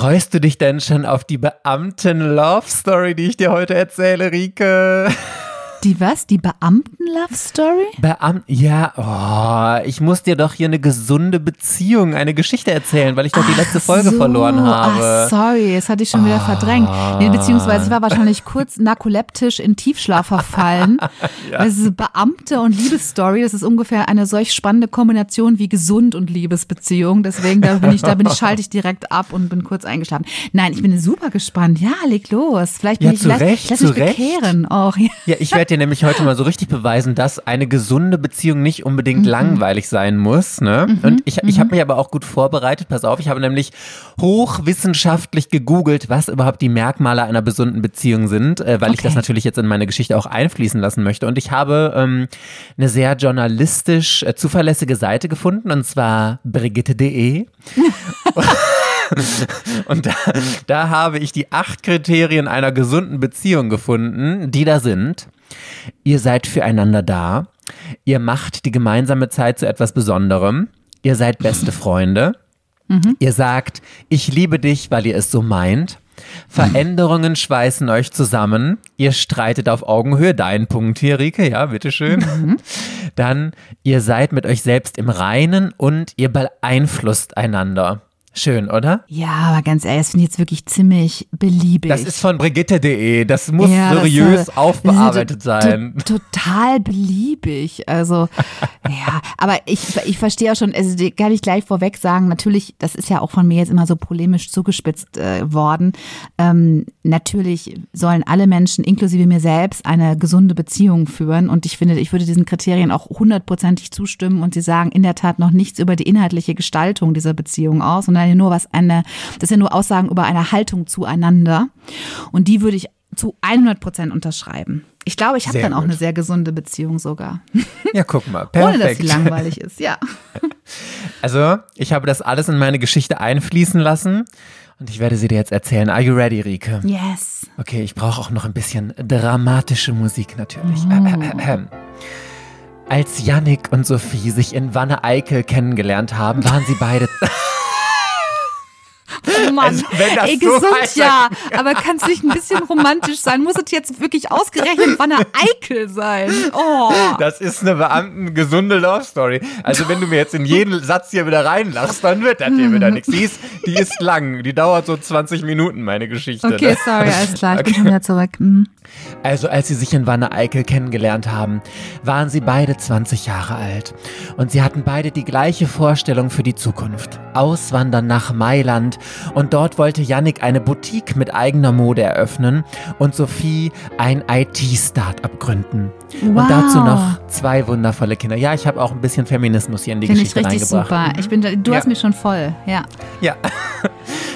Freust du dich denn schon auf die Beamten-Love-Story, die ich dir heute erzähle, Rike? Die was? Die Beamten-Love-Story? Beamten, ja, oh, ich muss dir doch hier eine gesunde Beziehung, eine Geschichte erzählen, weil ich doch die letzte Folge so. verloren habe. Ach, sorry, das hatte ich schon wieder Ah. verdrängt. Nee, beziehungsweise ich war wahrscheinlich kurz narkoleptisch in Tiefschlaf verfallen. Ja. Ist Beamte und Liebesstory, das ist ungefähr eine solch spannende Kombination wie gesund und Liebesbeziehung. Deswegen, da bin ich, da bin ich, schalte ich direkt ab und bin kurz eingeschlafen. Nein, ich bin super gespannt. Ja, leg los. Vielleicht bin Ja, ich, zu lass, Recht, lass zu mich Recht. bekehren auch. Ja. Ja, ich werde dir nämlich heute mal so richtig beweisen, dass eine gesunde Beziehung nicht unbedingt Mhm. langweilig sein muss. Ne? Und ich, ich habe mich aber auch gut vorbereitet. Pass auf, ich habe nämlich hochwissenschaftlich gegoogelt, was überhaupt die Merkmale einer gesunden Beziehung sind, äh, weil ich Okay. das natürlich jetzt in meine Geschichte auch einfließen lassen möchte. Und ich habe ähm, eine sehr journalistisch äh, zuverlässige Seite gefunden, und zwar brigitte.de. Und da, da habe ich die acht Kriterien einer gesunden Beziehung gefunden, die da sind. Ihr seid füreinander da. Ihr macht die gemeinsame Zeit zu etwas Besonderem. Ihr seid beste Freunde. Ihr sagt, ich liebe dich, weil ihr es so meint. Veränderungen schweißen euch zusammen. Ihr streitet auf Augenhöhe. Dein Punkt hier, Rike, ja, bitteschön. Dann, ihr seid mit euch selbst im Reinen und ihr beeinflusst einander. Schön, oder? Ja, aber ganz ehrlich, das finde ich jetzt wirklich ziemlich beliebig. Das ist von Brigitte.de. Das muss Ja, das seriös aufbearbeitet das to- sein. to- Total beliebig. Also, ja, aber ich, ich verstehe auch schon, also kann ich gleich vorweg sagen, natürlich, das ist ja auch von mir jetzt immer so polemisch zugespitzt äh, worden. Ähm, natürlich sollen alle Menschen, inklusive mir selbst, eine gesunde Beziehung führen. Und ich finde, ich würde diesen Kriterien auch hundertprozentig zustimmen und sie sagen in der Tat noch nichts über die inhaltliche Gestaltung dieser Beziehung aus, sondern nur was eine, das sind ja nur Aussagen über eine Haltung zueinander. Und die würde ich zu 100 Prozent unterschreiben. Ich glaube, ich habe dann auch gut. eine sehr gesunde Beziehung sogar. Ja, guck mal. Ohne dass Perfekt. sie langweilig ist, ja. Also, ich habe das alles in meine Geschichte einfließen lassen und ich werde sie dir jetzt erzählen. Are you ready, Rike? Yes. Okay, ich brauche auch noch ein bisschen dramatische Musik natürlich. Als Yannick und Sophie sich in Wanne Eickel kennengelernt haben, waren sie beide. Oh Mann, Also, wenn das ey, so gesund weiter- ja, aber kann es nicht ein bisschen romantisch sein? Muss es jetzt wirklich ausgerechnet Wanne Eikel sein? Oh. Das ist eine beamtengesunde Love Story. Also wenn du mir jetzt in jeden Satz hier wieder reinlachst, dann wird das hier wieder nichts. Die ist, die ist lang. Die dauert so 20 Minuten, meine Geschichte. Okay, ne? sorry, alles klar, ich bin schon wieder zurück. Hm. Also als sie sich in Wanne Eickel kennengelernt haben, waren sie beide 20 Jahre alt. Und sie hatten beide die gleiche Vorstellung für die Zukunft. Auswandern nach Mailand. Und dort wollte Yannick eine Boutique mit eigener Mode eröffnen und Sophie ein IT-Startup gründen. Wow. Und dazu noch zwei wundervolle Kinder. Ja, ich habe auch ein bisschen Feminismus hier in die Finde ich Geschichte richtig reingebracht. super. Ich bin, du Ja. hast mich schon voll, ja. Ja.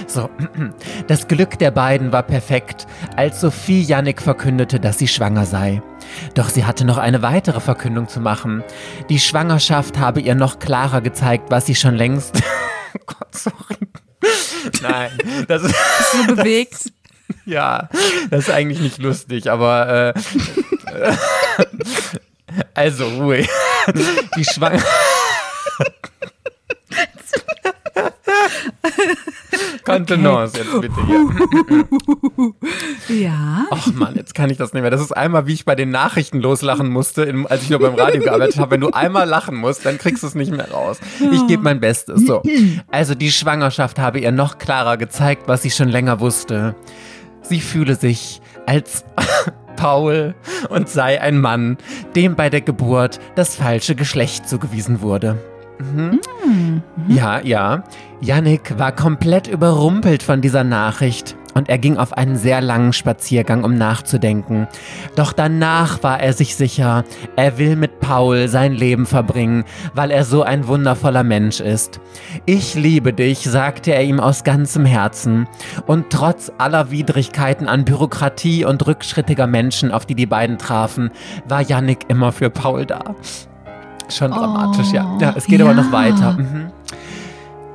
So, das Glück der beiden war perfekt, als Sophie Yannick verkündete, dass sie schwanger sei. Doch sie hatte noch eine weitere Verkündung zu machen. Die Schwangerschaft habe ihr noch klarer gezeigt, was sie schon längst. Oh Gott, sorry. Nein, das ist. So bewegt. Ja, das ist eigentlich nicht lustig, aber äh, äh, also Ruhe. Die Schwanger. Kontenance jetzt bitte hier. Ja. Ach Mann, jetzt kann ich das nicht mehr. Das ist einmal, wie ich bei den Nachrichten loslachen musste, als ich noch beim Radio gearbeitet habe. Wenn du einmal lachen musst, dann kriegst du es nicht mehr raus. Ich gebe mein Bestes. So. Also die Schwangerschaft habe ihr noch klarer gezeigt, was sie schon länger wusste. Sie fühle sich als Paul und sei ein Mann, dem bei der Geburt das falsche Geschlecht zugewiesen wurde. Mhm. Ja, ja. Yannick war komplett überrumpelt von dieser Nachricht und er ging auf einen sehr langen Spaziergang, um nachzudenken. Doch danach war er sich sicher, er will mit Paul sein Leben verbringen, weil er so ein wundervoller Mensch ist. Ich liebe dich, sagte er ihm aus ganzem Herzen. Und trotz aller Widrigkeiten an Bürokratie und rückschrittiger Menschen, auf die die beiden trafen, war Yannick immer für Paul da. Schon dramatisch, ja. Ja, es geht aber noch ja. weiter. Mhm.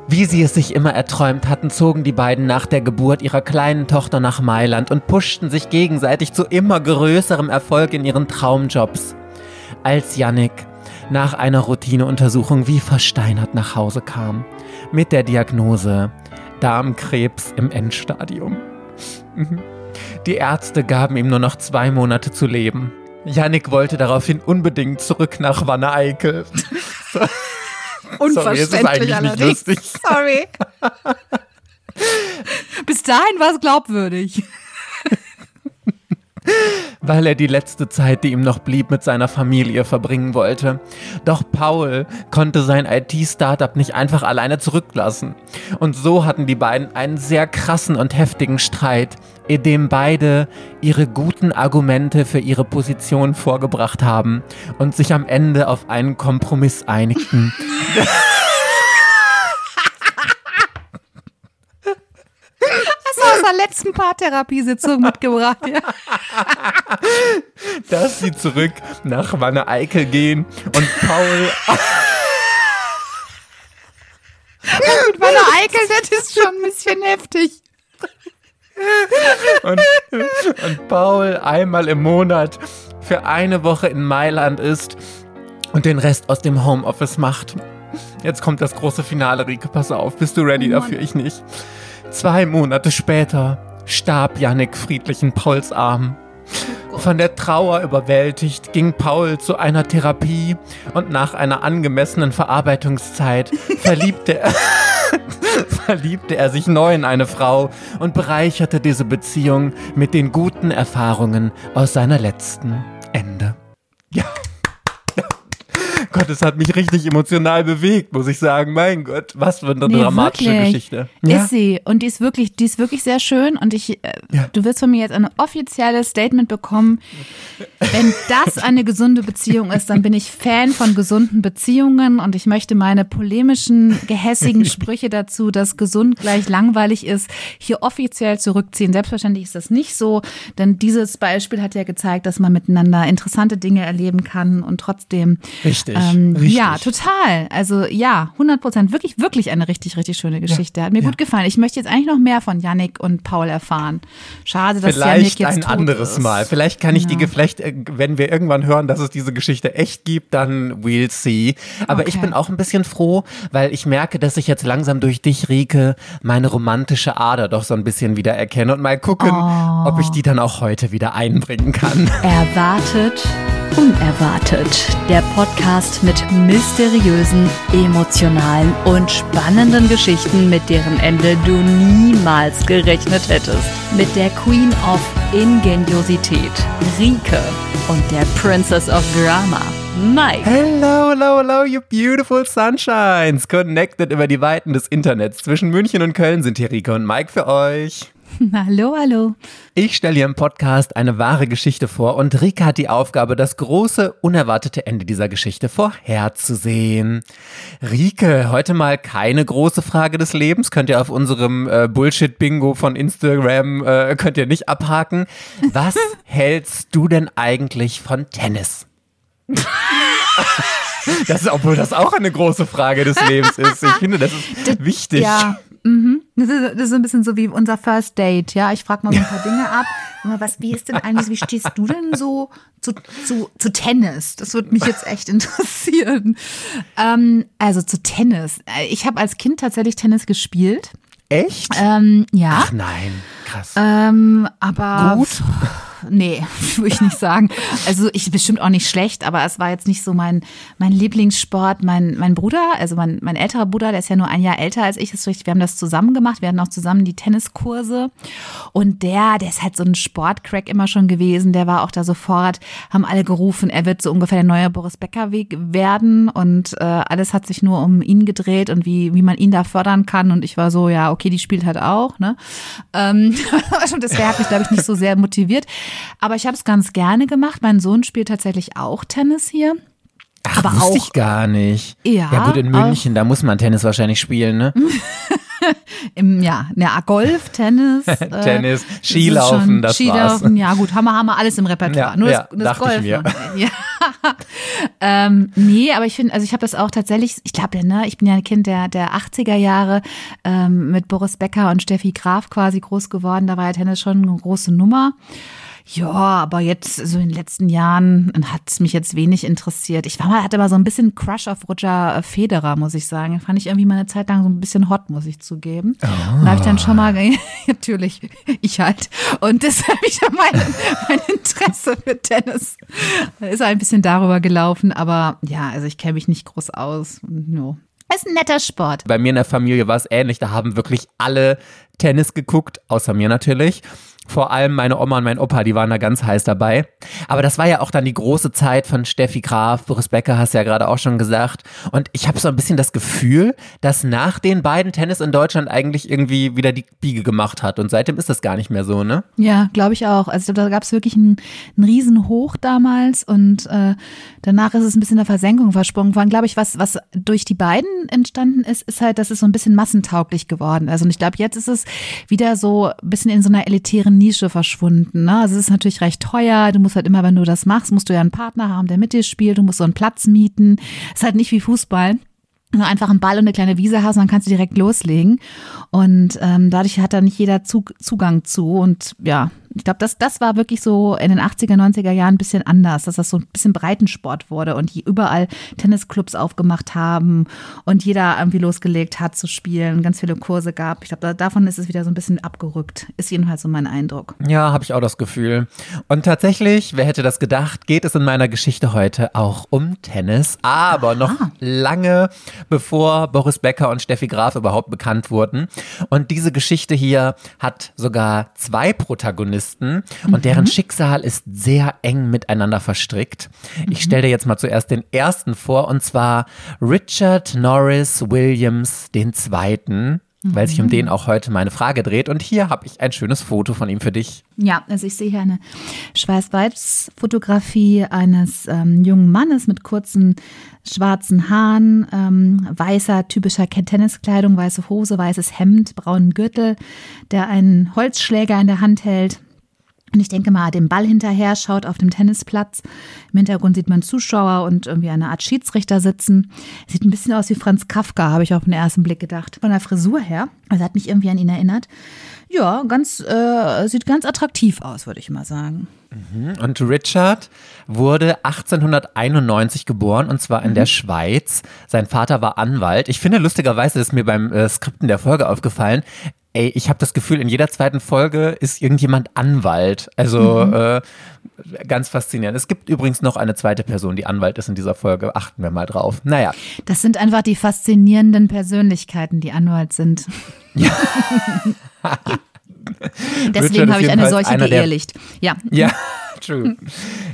Wie sie es sich immer erträumt hatten, zogen die beiden nach der Geburt ihrer kleinen Tochter nach Mailand und pushten sich gegenseitig zu immer größerem Erfolg in ihren Traumjobs. Als Yannick nach einer Routineuntersuchung wie versteinert nach Hause kam, mit der Diagnose Darmkrebs im Endstadium. Mhm. Die Ärzte gaben ihm nur noch zwei Monate zu leben. Yannick wollte daraufhin unbedingt zurück nach Wanne Eickel. Unverständlich allerdings. Sorry. Bis dahin war es glaubwürdig weil er die letzte Zeit, die ihm noch blieb, mit seiner Familie verbringen wollte. Doch Paul konnte sein IT-Startup nicht einfach alleine zurücklassen. Und so hatten die beiden einen sehr krassen und heftigen Streit, in dem beide ihre guten Argumente für ihre Position vorgebracht haben und sich am Ende auf einen Kompromiss einigten. aus der letzten Paartherapiesitzung mitgebracht. Ja. Dass sie zurück nach Wanne Eickel gehen und Paul. Mit Wanne Eickel, das ist schon ein bisschen heftig. Und, und Paul einmal im Monat für eine Woche in Mailand ist und den Rest aus dem Homeoffice macht. Jetzt kommt das große Finale, Rike, pass auf. Bist du ready oh dafür? Ich nicht. Zwei Monate später starb Yannick friedlich in Pauls Arm. Von der Trauer überwältigt ging Paul zu einer Therapie und nach einer angemessenen Verarbeitungszeit verliebte er, verliebte er sich neu in eine Frau und bereicherte diese Beziehung mit den guten Erfahrungen aus seiner letzten Ende. Ja. Gott, es hat mich richtig emotional bewegt, muss ich sagen. Mein Gott, was für eine nee, dramatische wirklich. Geschichte. Ja? Ist sie. Und die ist wirklich, die ist wirklich sehr schön. Und ich, äh, ja. du wirst von mir jetzt ein offizielles Statement bekommen. Wenn das eine gesunde Beziehung ist, dann bin ich Fan von gesunden Beziehungen und ich möchte meine polemischen, gehässigen Sprüche dazu, dass gesund gleich langweilig ist, hier offiziell zurückziehen. Selbstverständlich ist das nicht so, denn dieses Beispiel hat ja gezeigt, dass man miteinander interessante Dinge erleben kann und trotzdem Richtig. Ähm, ja, total. Also ja, 100 Prozent. Wirklich, wirklich eine richtig, richtig schöne Geschichte. Ja, Hat mir ja. gut gefallen. Ich möchte jetzt eigentlich noch mehr von Yannick und Paul erfahren. Schade, dass Vielleicht Yannick jetzt ein anderes ist. Mal. Vielleicht kann ich ja. die Geflecht, äh, wenn wir irgendwann hören, dass es diese Geschichte echt gibt, dann we'll see. Aber okay. ich bin auch ein bisschen froh, weil ich merke, dass ich jetzt langsam durch dich, Rike, meine romantische Ader doch so ein bisschen wieder erkenne und mal gucken, oh. ob ich die dann auch heute wieder einbringen kann. Erwartet Unerwartet, der Podcast mit mysteriösen, emotionalen und spannenden Geschichten, mit deren Ende du niemals gerechnet hättest. Mit der Queen of Ingeniosität, Rike, und der Princess of Drama, Mike. Hello, hello, hello, you beautiful sunshines. Connected über die Weiten des Internets. Zwischen München und Köln sind hier Rike und Mike für euch. Hallo, hallo. Ich stelle hier im Podcast eine wahre Geschichte vor und Rika hat die Aufgabe, das große, unerwartete Ende dieser Geschichte vorherzusehen. Rike, heute mal keine große Frage des Lebens. Könnt ihr auf unserem äh, Bullshit-Bingo von Instagram, äh, könnt ihr nicht abhaken. Was hältst du denn eigentlich von Tennis? Das ist, obwohl das auch eine große Frage des Lebens ist. Ich finde, das ist wichtig. Ja, Mhm. Das, ist, das ist ein bisschen so wie unser First Date, ja. Ich frage mal so ein paar Dinge ab. Was, wie ist denn eigentlich, wie stehst du denn so zu, zu, zu Tennis? Das würde mich jetzt echt interessieren. Ähm, also zu Tennis. Ich habe als Kind tatsächlich Tennis gespielt. Echt? Ähm, ja. Ach nein, krass. Ähm, aber. Gut nee, würde ich nicht sagen. Also ich bestimmt auch nicht schlecht, aber es war jetzt nicht so mein, mein Lieblingssport. Mein, mein Bruder, also mein, mein älterer Bruder, der ist ja nur ein Jahr älter als ich, ist richtig, wir haben das zusammen gemacht. Wir hatten auch zusammen die Tenniskurse. Und der, der ist halt so ein Sportcrack immer schon gewesen. Der war auch da sofort, haben alle gerufen, er wird so ungefähr der neue Boris Becker werden. Und äh, alles hat sich nur um ihn gedreht und wie, wie man ihn da fördern kann. Und ich war so, ja, okay, die spielt halt auch. Ne? Ähm, das hat mich, glaube ich, nicht so sehr motiviert. Aber ich habe es ganz gerne gemacht. Mein Sohn spielt tatsächlich auch Tennis hier. Ach, aber wusste auch, ich gar nicht. Ja, ja gut, in München, auch, da muss man Tennis wahrscheinlich spielen, ne? Im, ja, ja, Golf, Tennis. Äh, Tennis, Skilaufen, das Skilaufen, war's. ja gut, haben wir, haben wir alles im Repertoire. Ja, Nur das, ja, das Golf. Ich mir. Ja. ähm, nee, aber ich finde, also ich habe das auch tatsächlich, ich glaube, ne, ich bin ja ein Kind der, der 80er Jahre ähm, mit Boris Becker und Steffi Graf quasi groß geworden. Da war ja Tennis schon eine große Nummer. Ja, aber jetzt so in den letzten Jahren hat es mich jetzt wenig interessiert. Ich war mal, hatte mal so ein bisschen Crush auf Roger Federer, muss ich sagen. Fand ich irgendwie mal eine Zeit lang so ein bisschen hot, muss ich zugeben. Oh. Und da habe ich dann schon mal, natürlich, ich halt. Und deshalb habe ich dann mein, mein Interesse für Tennis. Ist ein bisschen darüber gelaufen, aber ja, also ich kenne mich nicht groß aus. No. Ist ein netter Sport. Bei mir in der Familie war es ähnlich. Da haben wirklich alle Tennis geguckt, außer mir natürlich. Vor allem meine Oma und mein Opa, die waren da ganz heiß dabei. Aber das war ja auch dann die große Zeit von Steffi Graf, Boris Becker hast ja gerade auch schon gesagt. Und ich habe so ein bisschen das Gefühl, dass nach den beiden Tennis in Deutschland eigentlich irgendwie wieder die Biege gemacht hat. Und seitdem ist das gar nicht mehr so, ne? Ja, glaube ich auch. Also da gab es wirklich einen, einen Riesenhoch damals und äh, danach ist es ein bisschen der Versenkung versprungen worden. Glaube ich, was, was durch die beiden entstanden ist, ist halt, dass es so ein bisschen massentauglich geworden. Also und ich glaube, jetzt ist es wieder so ein bisschen in so einer elitären Nische verschwunden. Ne? Also es ist natürlich recht teuer. Du musst halt immer, wenn du das machst, musst du ja einen Partner haben, der mit dir spielt. Du musst so einen Platz mieten. Es ist halt nicht wie Fußball nur einfach einen Ball und eine kleine Wiese hast, dann kannst du direkt loslegen. Und ähm, dadurch hat da nicht jeder Zug, Zugang zu. Und ja, ich glaube, das, das war wirklich so in den 80er, 90er Jahren ein bisschen anders, dass das so ein bisschen Breitensport wurde und die überall Tennisclubs aufgemacht haben und jeder irgendwie losgelegt hat zu spielen, ganz viele Kurse gab. Ich glaube, da, davon ist es wieder so ein bisschen abgerückt. Ist jedenfalls so mein Eindruck. Ja, habe ich auch das Gefühl. Und tatsächlich, wer hätte das gedacht, geht es in meiner Geschichte heute auch um Tennis, aber Aha. noch lange bevor Boris Becker und Steffi Graf überhaupt bekannt wurden. Und diese Geschichte hier hat sogar zwei Protagonisten Protagonisten und mhm. deren Schicksal ist sehr eng miteinander verstrickt. Ich stelle dir jetzt mal zuerst den ersten vor und zwar Richard Norris Williams den zweiten weil sich um den auch heute meine Frage dreht. Und hier habe ich ein schönes Foto von ihm für dich. Ja, also ich sehe hier eine Schwarz-Weiß-Fotografie eines ähm, jungen Mannes mit kurzen schwarzen Haaren, ähm, weißer, typischer Tenniskleidung, weiße Hose, weißes Hemd, braunen Gürtel, der einen Holzschläger in der Hand hält. Und ich denke mal, dem Ball hinterher schaut auf dem Tennisplatz. Im Hintergrund sieht man Zuschauer und irgendwie eine Art Schiedsrichter sitzen. Sieht ein bisschen aus wie Franz Kafka, habe ich auf den ersten Blick gedacht. Von der Frisur her. Also hat mich irgendwie an ihn erinnert. Ja, ganz, äh, sieht ganz attraktiv aus, würde ich mal sagen. Mhm. Und Richard wurde 1891 geboren und zwar in mhm. der Schweiz. Sein Vater war Anwalt. Ich finde lustigerweise, das ist mir beim äh, Skripten der Folge aufgefallen, ey, ich habe das Gefühl, in jeder zweiten Folge ist irgendjemand Anwalt. Also mhm. äh, ganz faszinierend. Es gibt übrigens noch eine zweite Person, die Anwalt ist in dieser Folge. Achten wir mal drauf. Naja. Das sind einfach die faszinierenden Persönlichkeiten, die Anwalt sind. Ja. Deswegen habe ich eine solche geehrlicht. Ja. Ja. True.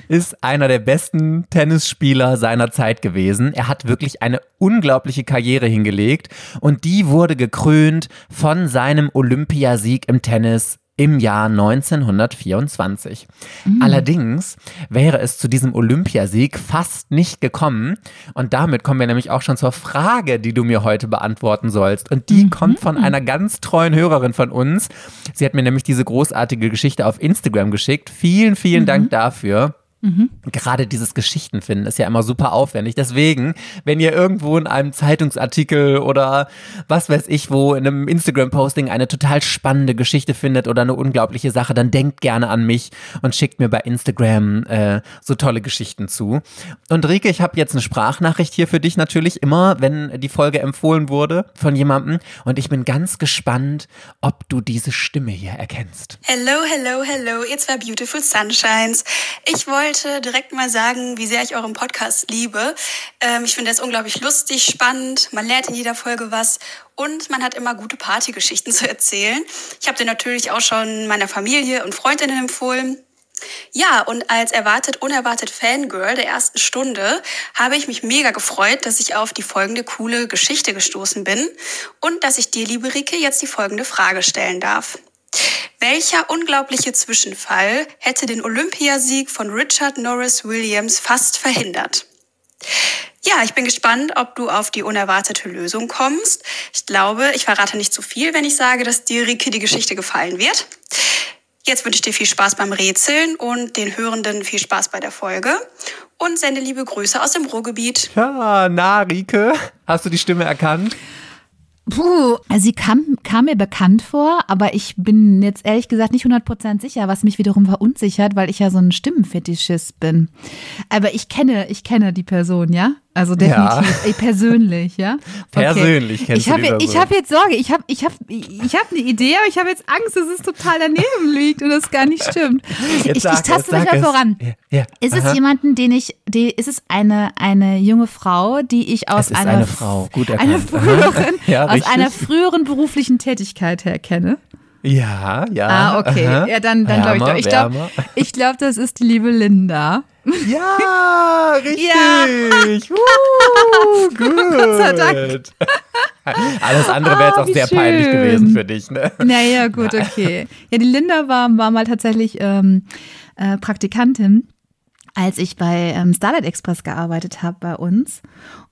Ist einer der besten Tennisspieler seiner Zeit gewesen. Er hat wirklich eine unglaubliche Karriere hingelegt und die wurde gekrönt von seinem Olympiasieg im Tennis im Jahr 1924. Mhm. Allerdings wäre es zu diesem Olympiasieg fast nicht gekommen. Und damit kommen wir nämlich auch schon zur Frage, die du mir heute beantworten sollst. Und die mhm. kommt von einer ganz treuen Hörerin von uns. Sie hat mir nämlich diese großartige Geschichte auf Instagram geschickt. Vielen, vielen mhm. Dank dafür. Mhm. Gerade dieses Geschichtenfinden ist ja immer super aufwendig. Deswegen, wenn ihr irgendwo in einem Zeitungsartikel oder was weiß ich wo, in einem Instagram-Posting eine total spannende Geschichte findet oder eine unglaubliche Sache, dann denkt gerne an mich und schickt mir bei Instagram äh, so tolle Geschichten zu. Und Rike, ich habe jetzt eine Sprachnachricht hier für dich natürlich immer, wenn die Folge empfohlen wurde von jemandem. Und ich bin ganz gespannt, ob du diese Stimme hier erkennst. Hello, hello, hello. It's my beautiful sunshines. Ich wollte wollte direkt mal sagen, wie sehr ich euren Podcast liebe. Ähm, ich finde es unglaublich lustig, spannend. Man lernt in jeder Folge was und man hat immer gute Partygeschichten zu erzählen. Ich habe den natürlich auch schon meiner Familie und Freundinnen empfohlen. Ja, und als erwartet, unerwartet Fangirl der ersten Stunde habe ich mich mega gefreut, dass ich auf die folgende coole Geschichte gestoßen bin und dass ich dir, liebe Rike, jetzt die folgende Frage stellen darf. Welcher unglaubliche Zwischenfall hätte den Olympiasieg von Richard Norris Williams fast verhindert? Ja, ich bin gespannt, ob du auf die unerwartete Lösung kommst. Ich glaube, ich verrate nicht zu viel, wenn ich sage, dass dir, Rike, die Geschichte gefallen wird. Jetzt wünsche ich dir viel Spaß beim Rätseln und den Hörenden viel Spaß bei der Folge und sende liebe Grüße aus dem Ruhrgebiet. Ja, na, Rike, hast du die Stimme erkannt? Puh, also sie kam, kam mir bekannt vor, aber ich bin jetzt ehrlich gesagt nicht 100% sicher, was mich wiederum verunsichert, weil ich ja so ein Stimmenfetischist bin. Aber ich kenne, ich kenne die Person, ja? Also definitiv, ja. persönlich, ja? Okay. Persönlich kennst ich hab, du die Person. Ich habe jetzt Sorge, ich habe ich hab, ich hab eine Idee, aber ich habe jetzt Angst, dass es total daneben liegt und es gar nicht stimmt. Jetzt ich, sag, ich taste mich mal es. voran. Ja, ja, Ist aha. es jemanden, den ich, die, ist es eine, eine junge Frau, die ich aus einer, eine Frau, gut erkannt. früheren, Ja, aus einer früheren beruflichen Tätigkeit her kenne? Ja, ja. Ah, okay. aha. Ja, dann, dann glaube ich doch. Ich glaube, ich glaub, das ist die liebe Linda. Ja, richtig. Ja. Uh, gut. Gott sei Dank. Alles andere wäre jetzt Ah, auch sehr peinlich schön. gewesen für dich, ne? Naja, gut, okay. Ja, die Linda war, war mal tatsächlich ähm, äh, Praktikantin, als ich bei ähm, Starlight Express gearbeitet habe bei uns.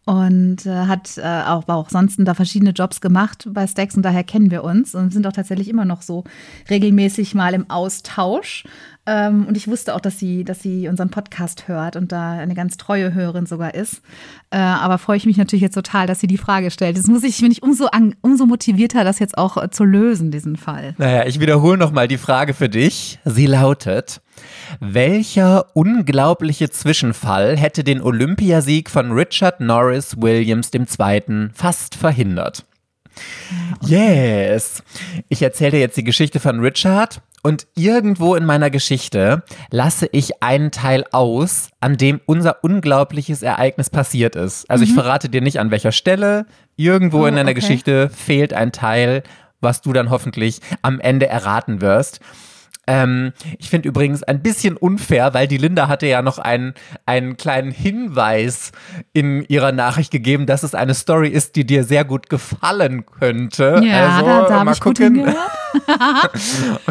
Und äh, hat äh, auch, auch sonst da verschiedene Jobs gemacht bei Stacks und daher kennen wir uns und sind auch tatsächlich immer noch so regelmäßig mal im Austausch. Ähm, und ich wusste auch, dass sie, dass sie unseren Podcast hört und da eine ganz treue Hörerin sogar ist. Äh, aber freue ich mich natürlich jetzt total, dass sie die Frage stellt. Das muss ich, bin ich umso, an, umso motivierter, das jetzt auch äh, zu lösen, diesen Fall. Naja, ich wiederhole nochmal die Frage für dich. Sie lautet, welcher unglaubliche Zwischenfall hätte den Olympiasieg von Richard Norris Williams II. fast verhindert? Yes. Ich erzähle dir jetzt die Geschichte von Richard und irgendwo in meiner Geschichte lasse ich einen Teil aus, an dem unser unglaubliches Ereignis passiert ist. Also ich verrate dir nicht an welcher Stelle. Irgendwo Oh, in deiner okay. Geschichte fehlt ein Teil, was du dann hoffentlich am Ende erraten wirst. Ähm, ich finde übrigens ein bisschen unfair, weil die Linda hatte ja noch einen, einen kleinen Hinweis in ihrer Nachricht gegeben, dass es eine Story ist, die dir sehr gut gefallen könnte. Ja, also, da, da mal gucken, mal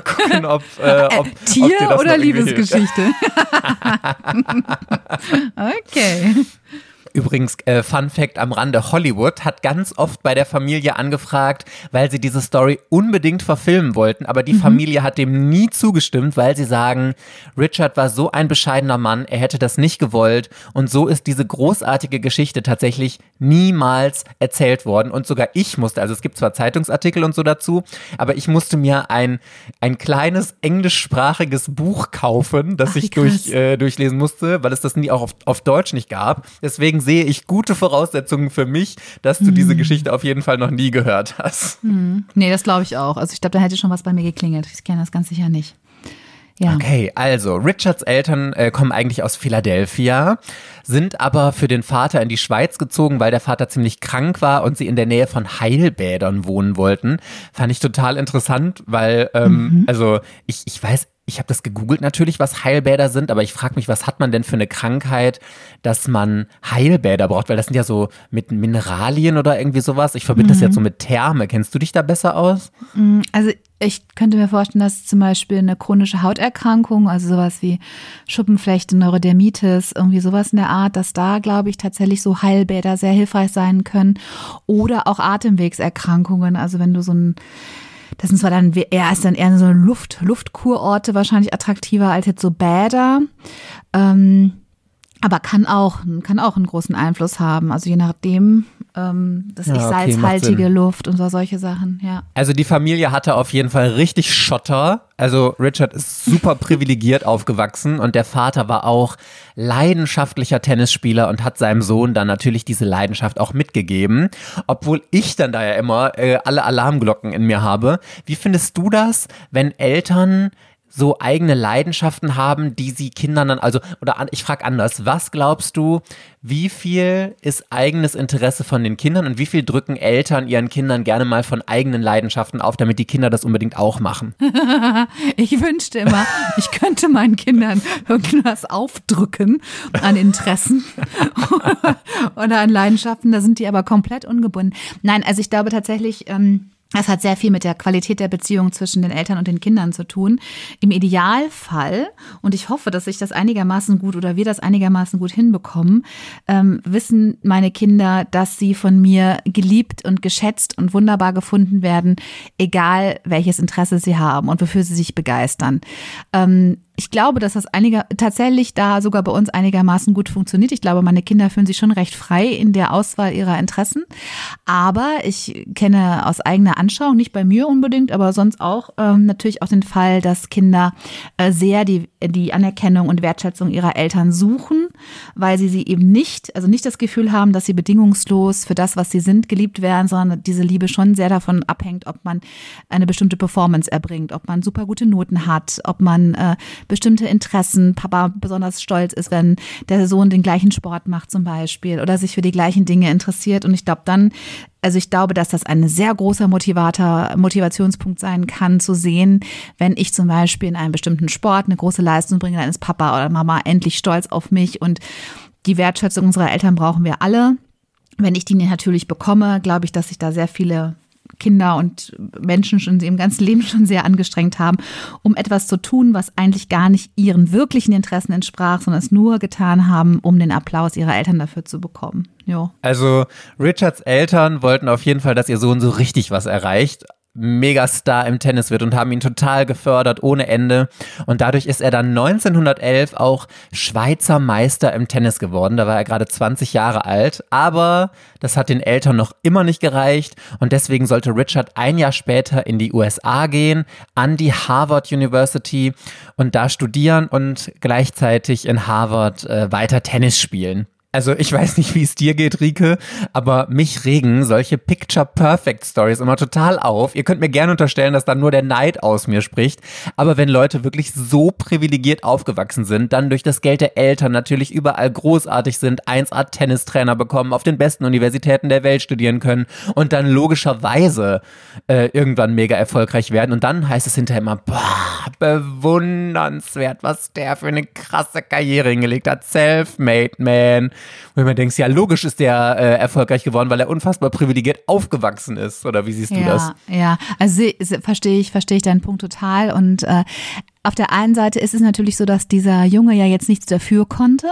gucken, ob, äh, ob, ob dir Tier das oder. Liebesgeschichte? okay. Übrigens, äh, Fun Fact am Rande, Hollywood hat ganz oft bei der Familie angefragt, weil sie diese Story unbedingt verfilmen wollten, aber die Familie hat dem nie zugestimmt, weil sie sagen, Richard war so ein bescheidener Mann, er hätte das nicht gewollt. Und so ist diese großartige Geschichte tatsächlich niemals erzählt worden. Und sogar ich musste, also es gibt zwar Zeitungsartikel und so dazu, aber ich musste mir ein, ein kleines englischsprachiges Buch kaufen, das Ach, ich durch, äh, durchlesen musste, weil es das nie auch auf, auf Deutsch nicht gab. Deswegen sehe ich gute Voraussetzungen für mich, dass du Hm. diese Geschichte auf jeden Fall noch nie gehört hast. Nee, das glaube ich auch. Also ich glaube, da hätte schon was bei mir geklingelt. Ich kenne das ganz sicher nicht. Ja. Okay, also Richards Eltern äh, kommen eigentlich aus Philadelphia, sind aber für den Vater in die Schweiz gezogen, weil der Vater ziemlich krank war und sie in der Nähe von Heilbädern wohnen wollten. Fand ich total interessant, weil, ähm, also ich, ich weiß, ich habe das gegoogelt natürlich, was Heilbäder sind, aber ich frage mich, was hat man denn für eine Krankheit, dass man Heilbäder braucht? Weil das sind ja so mit Mineralien oder irgendwie sowas. Ich verbinde das jetzt so mit Therme. Kennst du dich da besser aus? Also ich könnte mir vorstellen, dass zum Beispiel eine chronische Hauterkrankung, also sowas wie Schuppenflechte, Neurodermitis, irgendwie sowas in der Art, dass da, glaube ich, tatsächlich so Heilbäder sehr hilfreich sein können. Oder auch Atemwegserkrankungen. Also wenn du so ein das sind zwar dann eher, ist dann eher so Luft, Luftkurorte wahrscheinlich attraktiver als jetzt so Bäder. Ähm, aber kann auch, kann auch einen großen Einfluss haben. Also je nachdem, ähm, dass Ja, ich okay, salzhaltige. Luft und so solche Sachen, ja. Also die Familie hatte auf jeden Fall richtig Schotter. Also Richard ist super privilegiert aufgewachsen und der Vater war auch leidenschaftlicher Tennisspieler und hat seinem Sohn dann natürlich diese Leidenschaft auch mitgegeben. Obwohl ich dann da ja immer äh, alle Alarmglocken in mir habe. Wie findest du das, wenn Eltern so eigene Leidenschaften haben, die sie Kindern dann, also, oder an, ich frage anders, was glaubst du, wie viel ist eigenes Interesse von den Kindern und wie viel drücken Eltern ihren Kindern gerne mal von eigenen Leidenschaften auf, damit die Kinder das unbedingt auch machen? Ich wünschte immer, ich könnte meinen Kindern irgendwas aufdrücken an Interessen oder an Leidenschaften. Da sind die aber komplett ungebunden. Nein, also ich glaube tatsächlich, ähm, das hat sehr viel mit der Qualität der Beziehung zwischen den Eltern und den Kindern zu tun. Im Idealfall, und ich hoffe, dass ich das einigermaßen gut oder wir das einigermaßen gut hinbekommen, ähm, wissen meine Kinder, dass sie von mir geliebt und geschätzt und wunderbar gefunden werden, egal welches Interesse sie haben und wofür sie sich begeistern. Ähm, ich glaube, dass das einiger, tatsächlich da sogar bei uns einigermaßen gut funktioniert. Ich glaube, meine Kinder fühlen sich schon recht frei in der Auswahl ihrer Interessen. Aber ich kenne aus eigener Anschauung, nicht bei mir unbedingt, aber sonst auch ähm, natürlich auch den Fall, dass Kinder äh, sehr die, die Anerkennung und Wertschätzung ihrer Eltern suchen, weil sie sie eben nicht, also nicht das Gefühl haben, dass sie bedingungslos für das, was sie sind, geliebt werden, sondern diese Liebe schon sehr davon abhängt, ob man eine bestimmte Performance erbringt, ob man super gute Noten hat, ob man äh, bestimmte Interessen, Papa besonders stolz ist, wenn der Sohn den gleichen Sport macht zum Beispiel oder sich für die gleichen Dinge interessiert. Und ich glaube, dann also ich glaube, dass das ein sehr großer Motivator, Motivationspunkt sein kann, zu sehen, wenn ich zum Beispiel in einem bestimmten Sport eine große Leistung bringe, dann ist Papa oder Mama endlich stolz auf mich und die Wertschätzung unserer Eltern brauchen wir alle. Wenn ich die natürlich bekomme, glaube ich, dass sich da sehr viele Kinder und Menschen schon im ganzen Leben schon sehr angestrengt haben, um etwas zu tun, was eigentlich gar nicht ihren wirklichen Interessen entsprach, sondern es nur getan haben, um den Applaus ihrer Eltern dafür zu bekommen. Jo. Also Richards Eltern wollten auf jeden Fall, dass ihr Sohn so richtig was erreicht. Megastar im Tennis wird und haben ihn total gefördert ohne Ende. Und dadurch ist er dann 1911 auch Schweizer Meister im Tennis geworden. Da war er gerade 20 Jahre alt. Aber das hat den Eltern noch immer nicht gereicht. Und deswegen sollte Richard ein Jahr später in die USA gehen, an die Harvard University und da studieren und gleichzeitig in Harvard äh, weiter Tennis spielen. Also ich weiß nicht, wie es dir geht, Rike, aber mich regen solche Picture-Perfect-Stories immer total auf. Ihr könnt mir gerne unterstellen, dass dann nur der Neid aus mir spricht. Aber wenn Leute wirklich so privilegiert aufgewachsen sind, dann durch das Geld der Eltern natürlich überall großartig sind, 1A-Tennistrainer bekommen, auf den besten Universitäten der Welt studieren können und dann logischerweise äh, irgendwann mega erfolgreich werden. Und dann heißt es hinterher immer, boah, bewundernswert, was der für eine krasse Karriere hingelegt hat. Self-made man wo man denkt, ja, logisch ist der äh, erfolgreich geworden, weil er unfassbar privilegiert aufgewachsen ist. Oder wie siehst du ja, das? Ja, also verstehe ich, verstehe ich deinen Punkt total. Und äh, auf der einen Seite ist es natürlich so, dass dieser Junge ja jetzt nichts dafür konnte.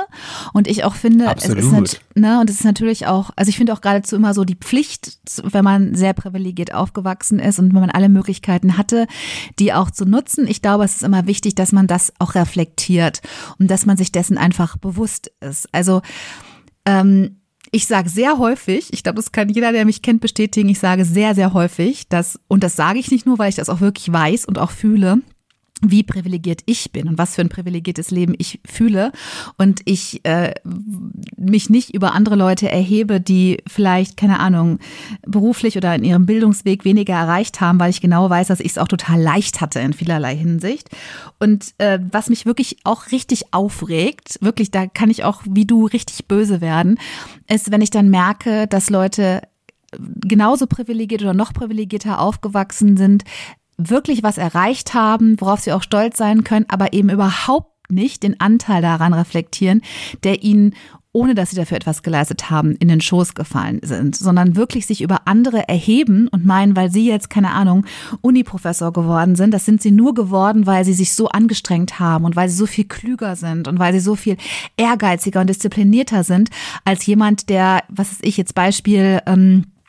Und ich auch finde, Absolut. es ist ne, und es ist natürlich auch, also ich finde auch geradezu immer so die Pflicht, wenn man sehr privilegiert aufgewachsen ist und wenn man alle Möglichkeiten hatte, die auch zu nutzen. Ich glaube, es ist immer wichtig, dass man das auch reflektiert und dass man sich dessen einfach bewusst ist. Also ähm, ich sage sehr häufig, ich glaube, das kann jeder, der mich kennt, bestätigen, ich sage sehr, sehr häufig, dass, und das sage ich nicht nur, weil ich das auch wirklich weiß und auch fühle, wie privilegiert ich bin und was für ein privilegiertes Leben ich fühle und ich äh, mich nicht über andere Leute erhebe, die vielleicht, keine Ahnung, beruflich oder in ihrem Bildungsweg weniger erreicht haben, weil ich genau weiß, dass ich es auch total leicht hatte in vielerlei Hinsicht. Und äh, was mich wirklich auch richtig aufregt, wirklich, da kann ich auch wie du richtig böse werden, ist, wenn ich dann merke, dass Leute genauso privilegiert oder noch privilegierter aufgewachsen sind, wirklich was erreicht haben, worauf sie auch stolz sein können, aber eben überhaupt nicht den Anteil daran reflektieren, der ihnen ohne dass sie dafür etwas geleistet haben, in den Schoß gefallen sind, sondern wirklich sich über andere erheben und meinen, weil sie jetzt, keine Ahnung, Uniprofessor geworden sind, das sind sie nur geworden, weil sie sich so angestrengt haben und weil sie so viel klüger sind und weil sie so viel ehrgeiziger und disziplinierter sind als jemand, der, was ist ich jetzt Beispiel, ähm, äh,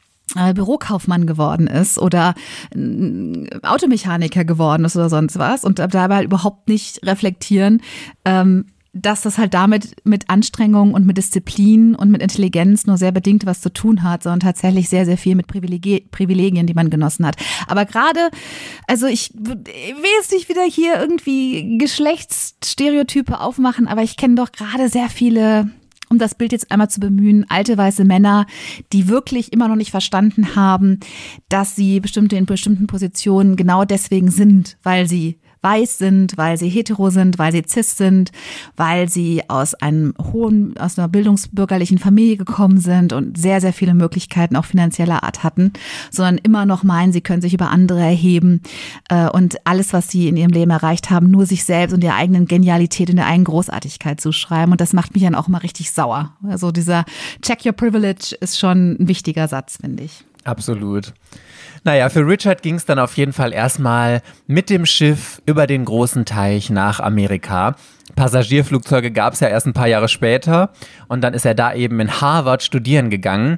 Bürokaufmann geworden ist oder Automechaniker geworden ist oder sonst was und dabei überhaupt nicht reflektieren, ähm, dass das halt damit mit Anstrengung und mit Disziplin und mit Intelligenz nur sehr bedingt was zu tun hat, sondern tatsächlich sehr, sehr viel mit Privilegien, die man genossen hat. Aber gerade, also ich, ich will jetzt nicht wieder hier irgendwie Geschlechtsstereotype aufmachen, aber ich kenne doch gerade sehr viele um das Bild jetzt einmal zu bemühen, alte weiße Männer, die wirklich immer noch nicht verstanden haben, dass sie bestimmte in bestimmten Positionen genau deswegen sind, weil sie weiß sind, weil sie hetero sind, weil sie cis sind, weil sie aus einem hohen, aus einer bildungsbürgerlichen Familie gekommen sind und sehr, sehr viele Möglichkeiten auch finanzieller Art hatten, sondern immer noch meinen, sie können sich über andere erheben äh, und alles, was sie in ihrem Leben erreicht haben, nur sich selbst und ihrer eigenen Genialität und der eigenen Großartigkeit zuschreiben. Und das macht mich dann auch mal richtig sauer. Also dieser Check Your Privilege ist schon ein wichtiger Satz, finde ich. Absolut. Naja, für Richard ging es dann auf jeden Fall erstmal mit dem Schiff über den großen Teich nach Amerika. Passagierflugzeuge gab es ja erst ein paar Jahre später und dann ist er da eben in Harvard studieren gegangen.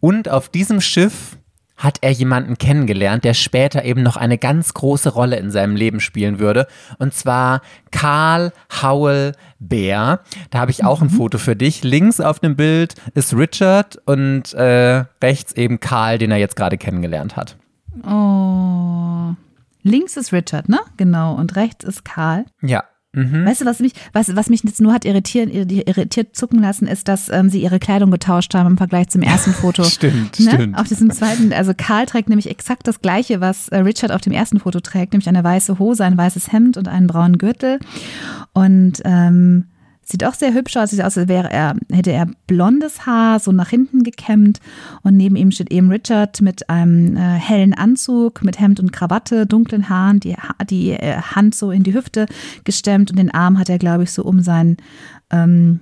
Und auf diesem Schiff hat er jemanden kennengelernt, der später eben noch eine ganz große Rolle in seinem Leben spielen würde. Und zwar Karl Howell Bär. Da habe ich auch ein Foto für dich. Links auf dem Bild ist Richard und äh, rechts eben Karl, den er jetzt gerade kennengelernt hat. Oh. Links ist Richard, ne? Genau. Und rechts ist Karl. Ja. Mhm. Weißt du, was mich, was, was mich jetzt nur hat irritiert, irritiert zucken lassen, ist, dass ähm, sie ihre Kleidung getauscht haben im Vergleich zum ersten Foto. Stimmt, ne? stimmt. Auf diesem zweiten, also Karl trägt nämlich exakt das gleiche, was äh, Richard auf dem ersten Foto trägt, nämlich eine weiße Hose, ein weißes Hemd und einen braunen Gürtel. Und ähm, Sieht auch sehr hübsch aus. Sieht aus, als wäre er, hätte er blondes Haar, so nach hinten gekämmt. Und neben ihm steht eben Richard mit einem äh, hellen Anzug, mit Hemd und Krawatte, dunklen Haaren, die, die äh, Hand so in die Hüfte gestemmt und den Arm hat er, glaube ich, so um seinen, ähm,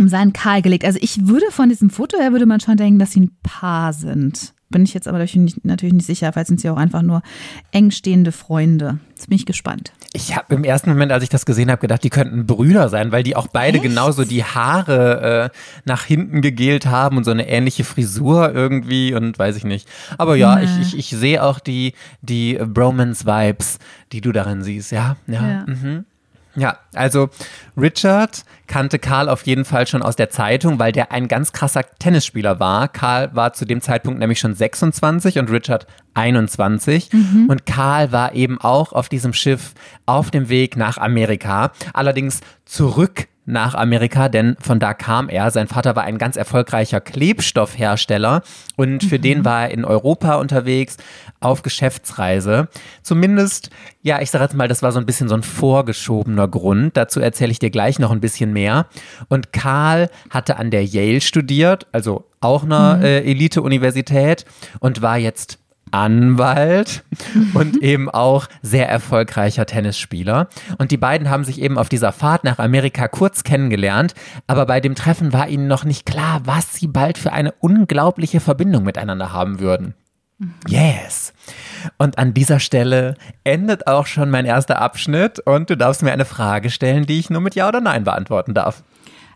um seinen Karl gelegt. Also ich würde von diesem Foto her, würde man schon denken, dass sie ein Paar sind. Bin ich jetzt aber natürlich nicht sicher, vielleicht sind sie auch einfach nur eng stehende Freunde. Jetzt bin ich gespannt. Ich habe im ersten Moment, als ich das gesehen habe, gedacht, die könnten Brüder sein, weil die auch beide Echt? genauso die Haare äh, nach hinten gegelt haben und so eine ähnliche Frisur irgendwie und weiß ich nicht. Aber ja, Nee. ich, ich, ich sehe auch die, die Bromance-Vibes, die du darin siehst. Ja, ja. Ja. Mhm. Ja, also Richard kannte Karl auf jeden Fall schon aus der Zeitung, weil der ein ganz krasser Tennisspieler war. Karl war zu dem Zeitpunkt nämlich schon 26 und Richard 21. Und Karl war eben auch auf diesem Schiff auf dem Weg nach Amerika. Allerdings zurück nach Amerika, denn von da kam er. Sein Vater war ein ganz erfolgreicher Klebstoffhersteller und für den war er in Europa unterwegs auf Geschäftsreise. Zumindest, ja, ich sage jetzt mal, das war so ein bisschen so ein vorgeschobener Grund. Dazu erzähle ich dir gleich noch ein bisschen mehr. Und Karl hatte an der Yale studiert, also auch einer äh, Elite-Universität und war jetzt Anwalt und eben auch sehr erfolgreicher Tennisspieler. Und die beiden haben sich eben auf dieser Fahrt nach Amerika kurz kennengelernt, aber bei dem Treffen war ihnen noch nicht klar, was sie bald für eine unglaubliche Verbindung miteinander haben würden. Yes. Und an dieser Stelle endet auch schon mein erster Abschnitt und du darfst mir eine Frage stellen, die ich nur mit Ja oder Nein beantworten darf.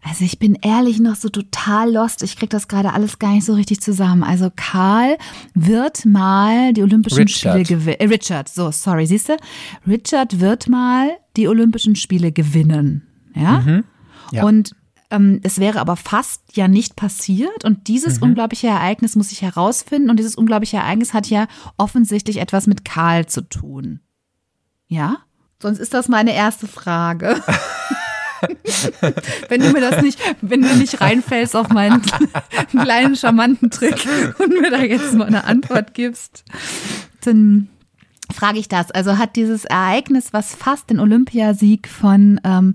Also ich bin ehrlich noch so total lost. Ich krieg das gerade alles gar nicht so richtig zusammen. Also Karl wird mal die Olympischen Richard. Spiele gewinnen. Äh, Richard, so, sorry, siehst du? Richard wird mal die Olympischen Spiele gewinnen. Ja? Mhm. Ja. Und ähm, es wäre aber fast ja nicht passiert. Und Mhm. dieses unglaubliche Ereignis muss ich herausfinden. Und dieses unglaubliche Ereignis hat ja offensichtlich etwas mit Karl zu tun. Ja? Sonst ist das meine erste Frage. wenn du mir das nicht, wenn du nicht reinfällst auf meinen kleinen charmanten Trick und mir da jetzt mal eine Antwort gibst, dann frage ich das. Also hat dieses Ereignis, was fast den Olympiasieg von ähm,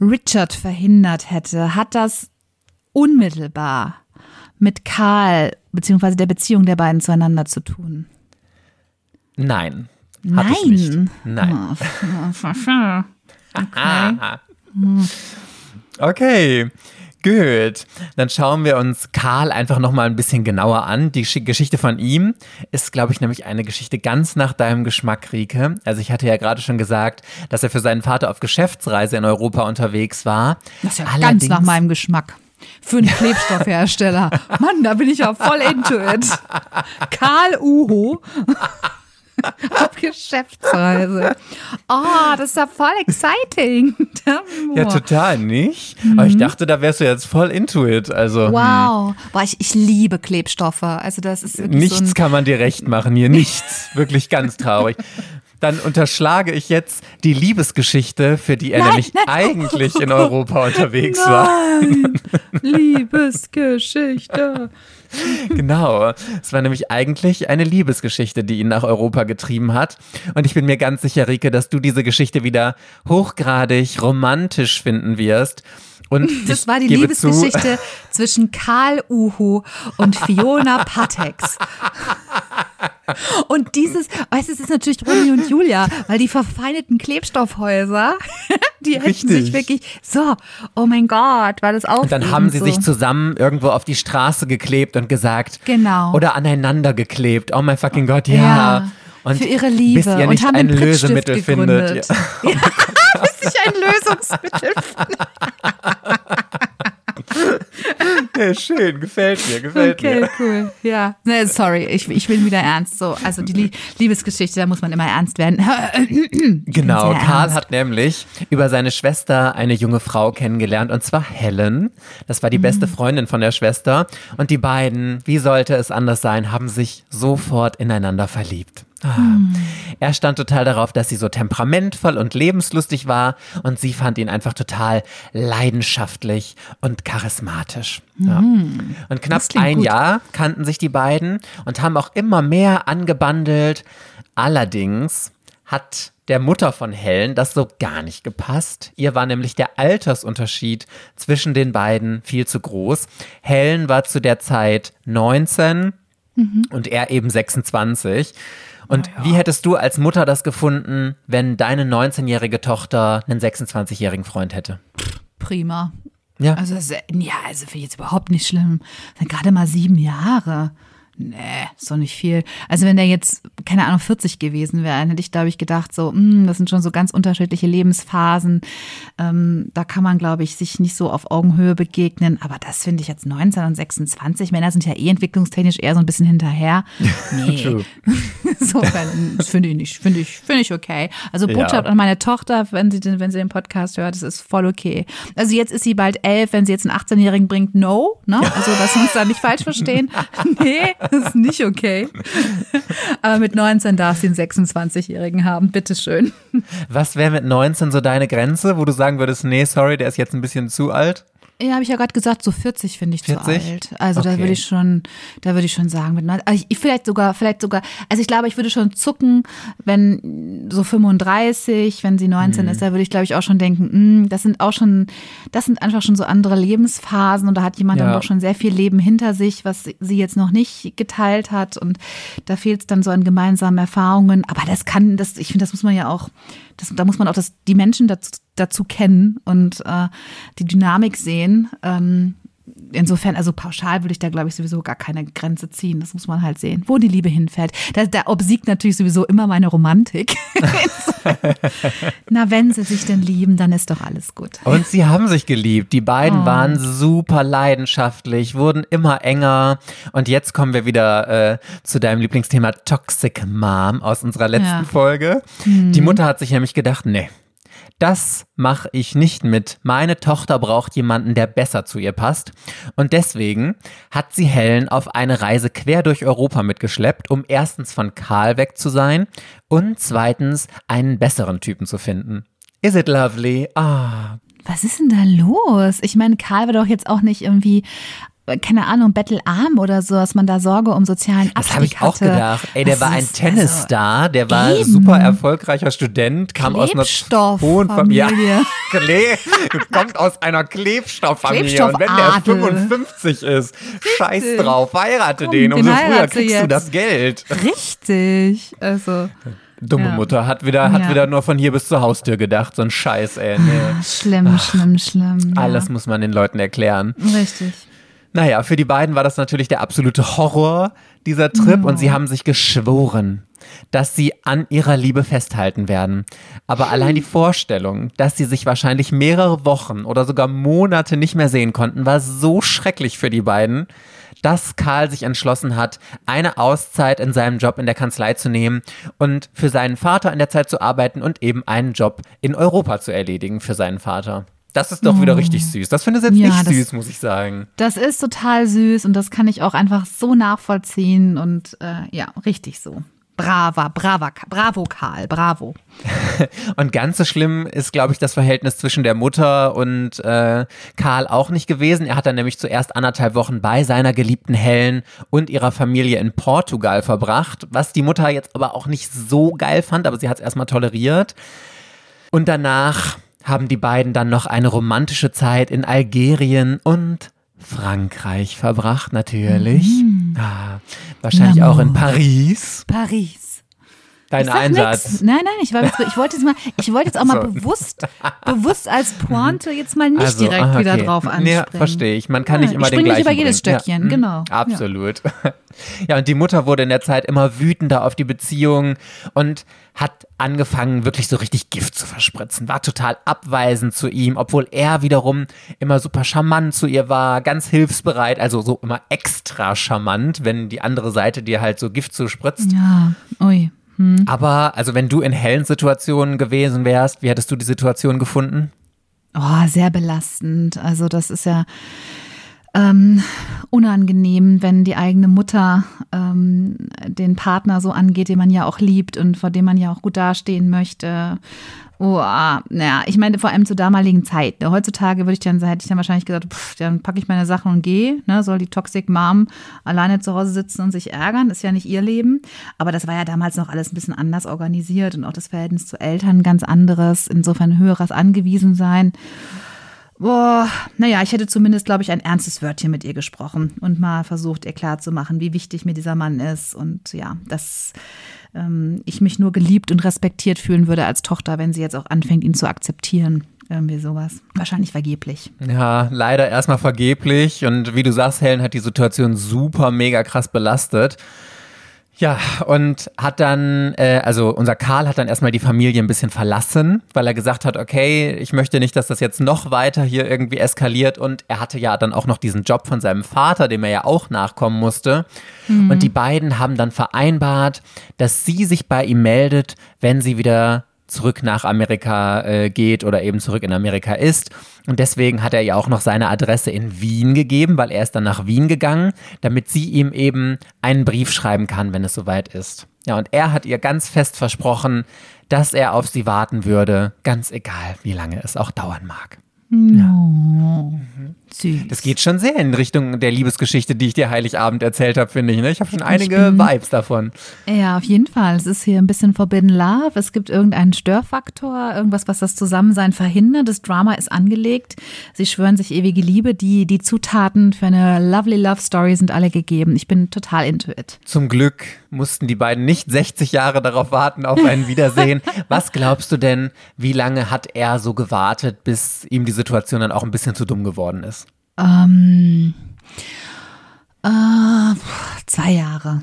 Richard verhindert hätte, hat das unmittelbar mit Karl beziehungsweise der Beziehung der beiden zueinander zu tun? Nein. Hat es nicht. Nein. Nein. Okay. Okay, gut. Dann schauen wir uns Karl einfach nochmal ein bisschen genauer an. Die Gesch- Geschichte von ihm ist, glaube ich, nämlich eine Geschichte ganz nach deinem Geschmack, Rike. Also ich hatte ja gerade schon gesagt, dass er für seinen Vater auf Geschäftsreise in Europa unterwegs war. Das ist ja ganz Allerdings- nach meinem Geschmack. Für einen Klebstoffhersteller. Mann, da bin ich ja voll into it. Karl Uho. Auf Geschäftsreise. Oh, das ist ja voll exciting. Ja, total nicht. Aber ich dachte, da wärst du jetzt voll into it. Also Mhm. Wow. Boah, ich, ich liebe Klebstoffe. Also das ist nichts so ein kann man dir recht machen hier. Nichts. Wirklich ganz traurig. Dann unterschlage ich jetzt die Liebesgeschichte, für die er Nein, nämlich nein. eigentlich in Europa unterwegs war. Nein, Liebesgeschichte. Genau. Es war nämlich eigentlich eine Liebesgeschichte, die ihn nach Europa getrieben hat. Und ich bin mir ganz sicher, Rike, dass du diese Geschichte wieder hochgradig romantisch finden wirst. Und Das war die gebe zu, Liebesgeschichte zwischen Karl Uhu und Fiona Patex. Und dieses, weißt du, es ist natürlich Romeo und Julia, weil die verfeindeten Klebstoffhäuser, die hätten Richtig. sich wirklich, so, oh mein Gott, war das auch. Und dann haben sie sich zusammen irgendwo auf die Straße geklebt und gesagt. Genau. Oder aneinander geklebt. Oh mein fucking Gott, ja. Ja, Und für ihre Liebe bis ihr und nicht haben ein Lösemittel findet. gegründet. Ja. bis ich ein Lösungsmittel Ja, schön, gefällt mir, gefällt Okay, mir. cool. Ja. Nee, sorry, ich, ich bin wieder ernst. So, also die Lie- Liebesgeschichte, da muss man immer ernst werden. Genau, Karl ernst. hat nämlich über seine Schwester eine junge Frau kennengelernt und zwar Helen. Das war die beste Mhm. Freundin von der Schwester und die beiden, wie sollte es anders sein, haben sich sofort ineinander verliebt. Ah. Mhm. Er stand total darauf, dass sie so temperamentvoll und lebenslustig war und sie fand ihn einfach total leidenschaftlich und charismatisch. Ja. Und knapp Mhm. Das klingt ein gut. Jahr kannten sich die beiden und haben auch immer mehr angebandelt. Allerdings hat der Mutter von Helen das so gar nicht gepasst. Ihr war nämlich der Altersunterschied zwischen den beiden viel zu groß. Helen war zu der Zeit 19 und er eben 26. Und wie hättest du als Mutter das gefunden, wenn deine 19-jährige Tochter einen 26-jährigen Freund hätte? Prima. Ja. Also, ja, also finde ich jetzt überhaupt nicht schlimm. Das sind gerade mal sieben Jahre. Nee, doch nicht viel. Also wenn der jetzt, keine Ahnung, 40 gewesen wäre, dann hätte ich, glaube ich, gedacht, so, hm, das sind schon so ganz unterschiedliche Lebensphasen. Ähm, da kann man, glaube ich, sich nicht so auf Augenhöhe begegnen. Aber das finde ich jetzt 19 und 26. Männer sind ja eh entwicklungstechnisch eher so ein bisschen hinterher. Nee. Das finde ich nicht, finde ich, finde ich okay. Also Ja. Botschaft an meine Tochter, wenn sie, den, wenn sie den Podcast hört, das ist voll okay. Also jetzt ist sie bald elf, wenn sie jetzt einen 18-Jährigen bringt, no, ne? Also, dass wir uns da nicht falsch verstehen. Nee, das ist nicht okay. Aber mit 19 darf sie einen 26-Jährigen haben, bitteschön. Was wäre mit 19 so deine Grenze, wo du sagen würdest, nee, sorry, der ist jetzt ein bisschen zu alt? Ja, habe ich ja gerade gesagt, so 40 finde ich 40? zu alt. Also da Okay. würde ich schon, da würde ich schon sagen, mit 90, also ich, vielleicht sogar, vielleicht sogar, also ich glaube, ich würde schon zucken, wenn so 35, wenn sie 19 Mhm. ist, da würde ich glaube ich auch schon denken, mh, das sind auch schon, das sind einfach schon so andere Lebensphasen und da hat jemand Ja. dann doch schon sehr viel Leben hinter sich, was sie jetzt noch nicht geteilt hat und da fehlt es dann so an gemeinsamen Erfahrungen. Aber das kann, das, ich finde, das muss man ja auch, das, da muss man auch das, die Menschen dazu, dazu kennen und äh, die Dynamik sehen. Ähm, insofern, also pauschal würde ich da, glaube ich, sowieso gar keine Grenze ziehen. Das muss man halt sehen, wo die Liebe hinfällt. Da, da obsiegt natürlich sowieso immer meine Romantik. Na, wenn sie sich denn lieben, dann ist doch alles gut. Und sie haben sich geliebt. Die Oh. beiden waren super leidenschaftlich, wurden immer enger. Und jetzt kommen wir wieder äh, zu deinem Lieblingsthema Toxic Mom aus unserer letzten Ja. Folge. Die Mutter hat sich nämlich gedacht, nee. Das mache ich nicht mit. Meine Tochter braucht jemanden, der besser zu ihr passt. Und deswegen hat sie Helen auf eine Reise quer durch Europa mitgeschleppt, um erstens von Karl weg zu sein und zweitens einen besseren Typen zu finden. Is it lovely? Ah, Was ist denn da los? Ich meine, Karl war doch jetzt auch nicht irgendwie, keine Ahnung, bettelarm oder so, dass man da Sorge um sozialen Das Abstieg habe ich auch hatte. gedacht. Ey, der Das war ein Tennisstar, der war eben. super erfolgreicher Student, kam aus einer Klebstofffamilie. Ja, Kle kommt aus einer Klebstofffamilie. Und wenn der Klebstoffadel. 55 ist, scheiß drauf, heirate Komm, den. Umso früher du kriegst du jetzt. das Geld. Richtig. Also, Dumme Ja. Mutter hat wieder, hat Ja. wieder nur von hier bis zur Haustür gedacht. So ein Scheiß, ey. Nee. schlimm, schlimm, schlimm. Ja. Alles muss man den Leuten erklären. Richtig. Naja, für die beiden war das natürlich der absolute Horror, dieser Trip, und sie haben sich geschworen, dass sie an ihrer Liebe festhalten werden. Aber allein die Vorstellung, dass sie sich wahrscheinlich mehrere Wochen oder sogar Monate nicht mehr sehen konnten, war so schrecklich für die beiden, dass Karl sich entschlossen hat, eine Auszeit in seinem Job in der Kanzlei zu nehmen und für seinen Vater in der Zeit zu arbeiten und eben einen Job in Europa zu erledigen für seinen Vater. Das ist doch wieder richtig süß. Das finde ich jetzt Ja, nicht das- süß, muss ich sagen. Das ist total süß und das kann ich auch einfach so nachvollziehen und äh, ja, richtig so. Brava, brava, bravo, Karl, bravo. Und ganz so schlimm ist, glaube ich, das Verhältnis zwischen der Mutter und äh, Karl auch nicht gewesen. Er hat dann nämlich zuerst anderthalb Wochen bei seiner geliebten Helen und ihrer Familie in Portugal verbracht, was die Mutter jetzt aber auch nicht so geil fand, aber sie hat es erstmal toleriert. Und danach haben die beiden dann noch eine romantische Zeit in Algerien und Frankreich verbracht, natürlich. Ah, wahrscheinlich auch in Paris. Paris. Dein ich Einsatz. Nix. Nein, nein, ich, war jetzt, ich wollte jetzt mal, ich wollte jetzt auch mal So. bewusst, bewusst als Pointe jetzt mal nicht Also, direkt ah, wieder okay. drauf anspringen. Ja, verstehe ich. Man kann Ja, nicht immer ich den gleichen über jedes bringen. Stöckchen, ja. genau. Mhm. Absolut. Ja. und die Mutter wurde in der Zeit immer wütender auf die Beziehung und hat angefangen, wirklich so richtig Gift zu verspritzen. War total abweisend zu ihm, obwohl er wiederum immer super charmant zu ihr war, ganz hilfsbereit, also so immer extra charmant, wenn die andere Seite dir halt so Gift zuspritzt. Ja, ui. Aber, also wenn du in hellen Situationen gewesen wärst, wie hättest du die Situation gefunden? Oh, sehr belastend. Also das ist ja ähm, unangenehm, wenn die eigene Mutter ähm, den Partner so angeht, den man ja auch liebt und vor dem man ja auch gut dastehen möchte. Oh, ah, naja, ich meine vor allem zur damaligen Zeit. Ne? Heutzutage würde ich dann, hätte ich dann wahrscheinlich gesagt, pff, dann packe ich meine Sachen und gehe. Ne? Soll die Toxic Mom alleine zu Hause sitzen und sich ärgern? Ist ja nicht ihr Leben. Aber das war ja damals noch alles ein bisschen anders organisiert und auch das Verhältnis zu Eltern ganz anderes. Insofern höheres Angewiesensein. Boah, naja, ich hätte zumindest, glaube ich, ein ernstes Wörtchen mit ihr gesprochen und mal versucht, ihr klarzumachen, wie wichtig mir dieser Mann ist und ja, dass ähm, ich mich nur geliebt und respektiert fühlen würde als Tochter, wenn sie jetzt auch anfängt, ihn zu akzeptieren. Irgendwie sowas. Wahrscheinlich vergeblich. Ja, leider erstmal vergeblich. Und wie du sagst, Helen hat die Situation super mega krass belastet. Ja, und hat dann, äh, also unser Karl hat dann erstmal die Familie ein bisschen verlassen, weil er gesagt hat, okay, ich möchte nicht, dass das jetzt noch weiter hier irgendwie eskaliert. Und er hatte ja dann auch noch diesen Job von seinem Vater, dem er ja auch nachkommen musste. Und die beiden haben dann vereinbart, dass sie sich bei ihm meldet, wenn sie wieder zurück nach Amerika äh, geht oder eben zurück in Amerika ist. Und deswegen hat er ihr auch noch seine Adresse in Wien gegeben, weil er ist dann nach Wien gegangen, damit sie ihm eben einen Brief schreiben kann, wenn es soweit ist. Ja, und er hat ihr ganz fest versprochen, dass er auf sie warten würde, ganz egal, wie lange es auch dauern mag. Süß. Das geht schon sehr in Richtung der Liebesgeschichte, die ich dir Heiligabend erzählt habe, finde ich. Ne? Ich habe schon einige bin- Vibes davon. Ja, auf jeden Fall. Es ist hier ein bisschen Forbidden Love. Es gibt irgendeinen Störfaktor, irgendwas, was das Zusammensein verhindert. Das Drama ist angelegt. Sie schwören sich ewige Liebe. Die, die Zutaten für eine lovely Love Story sind alle gegeben. Ich bin total into it. Zum Glück mussten die beiden nicht 60 Jahre darauf warten auf ein Wiedersehen. Was glaubst du denn, wie lange hat er so gewartet, bis ihm die Situation dann auch ein bisschen zu dumm geworden ist? Ähm, äh, zwei Jahre.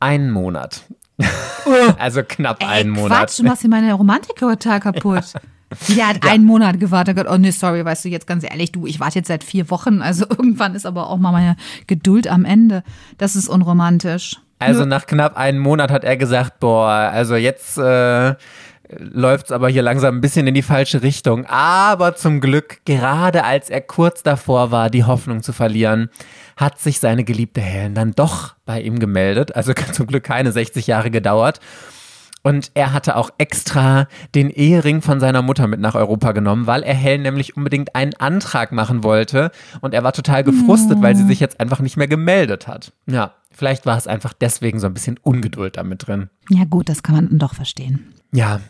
Einen Monat. also knapp einen Ey, Monat. Quatsch, du machst hier meine Romantik total kaputt. Der hat einen Monat gewartet. Gott, oh nee, sorry, weißt du, jetzt ganz ehrlich, du, ich warte jetzt seit vier Wochen. Also irgendwann ist aber auch mal meine Geduld am Ende. Das ist unromantisch. Also nach knapp einem Monat hat er gesagt, boah, also jetzt äh, läuft's aber hier langsam ein bisschen in die falsche Richtung. Aber zum Glück, gerade als er kurz davor war, die Hoffnung zu verlieren, hat sich seine geliebte Helen dann doch bei ihm gemeldet. Also zum Glück keine 60 Jahre gedauert. Und er hatte auch extra den Ehering von seiner Mutter mit nach Europa genommen, weil er Helen nämlich unbedingt einen Antrag machen wollte. Und er war total gefrustet, weil sie sich jetzt einfach nicht mehr gemeldet hat. Ja, vielleicht war es einfach deswegen so ein bisschen Ungeduld damit drin. Ja gut, das kann man dann doch verstehen. Ja.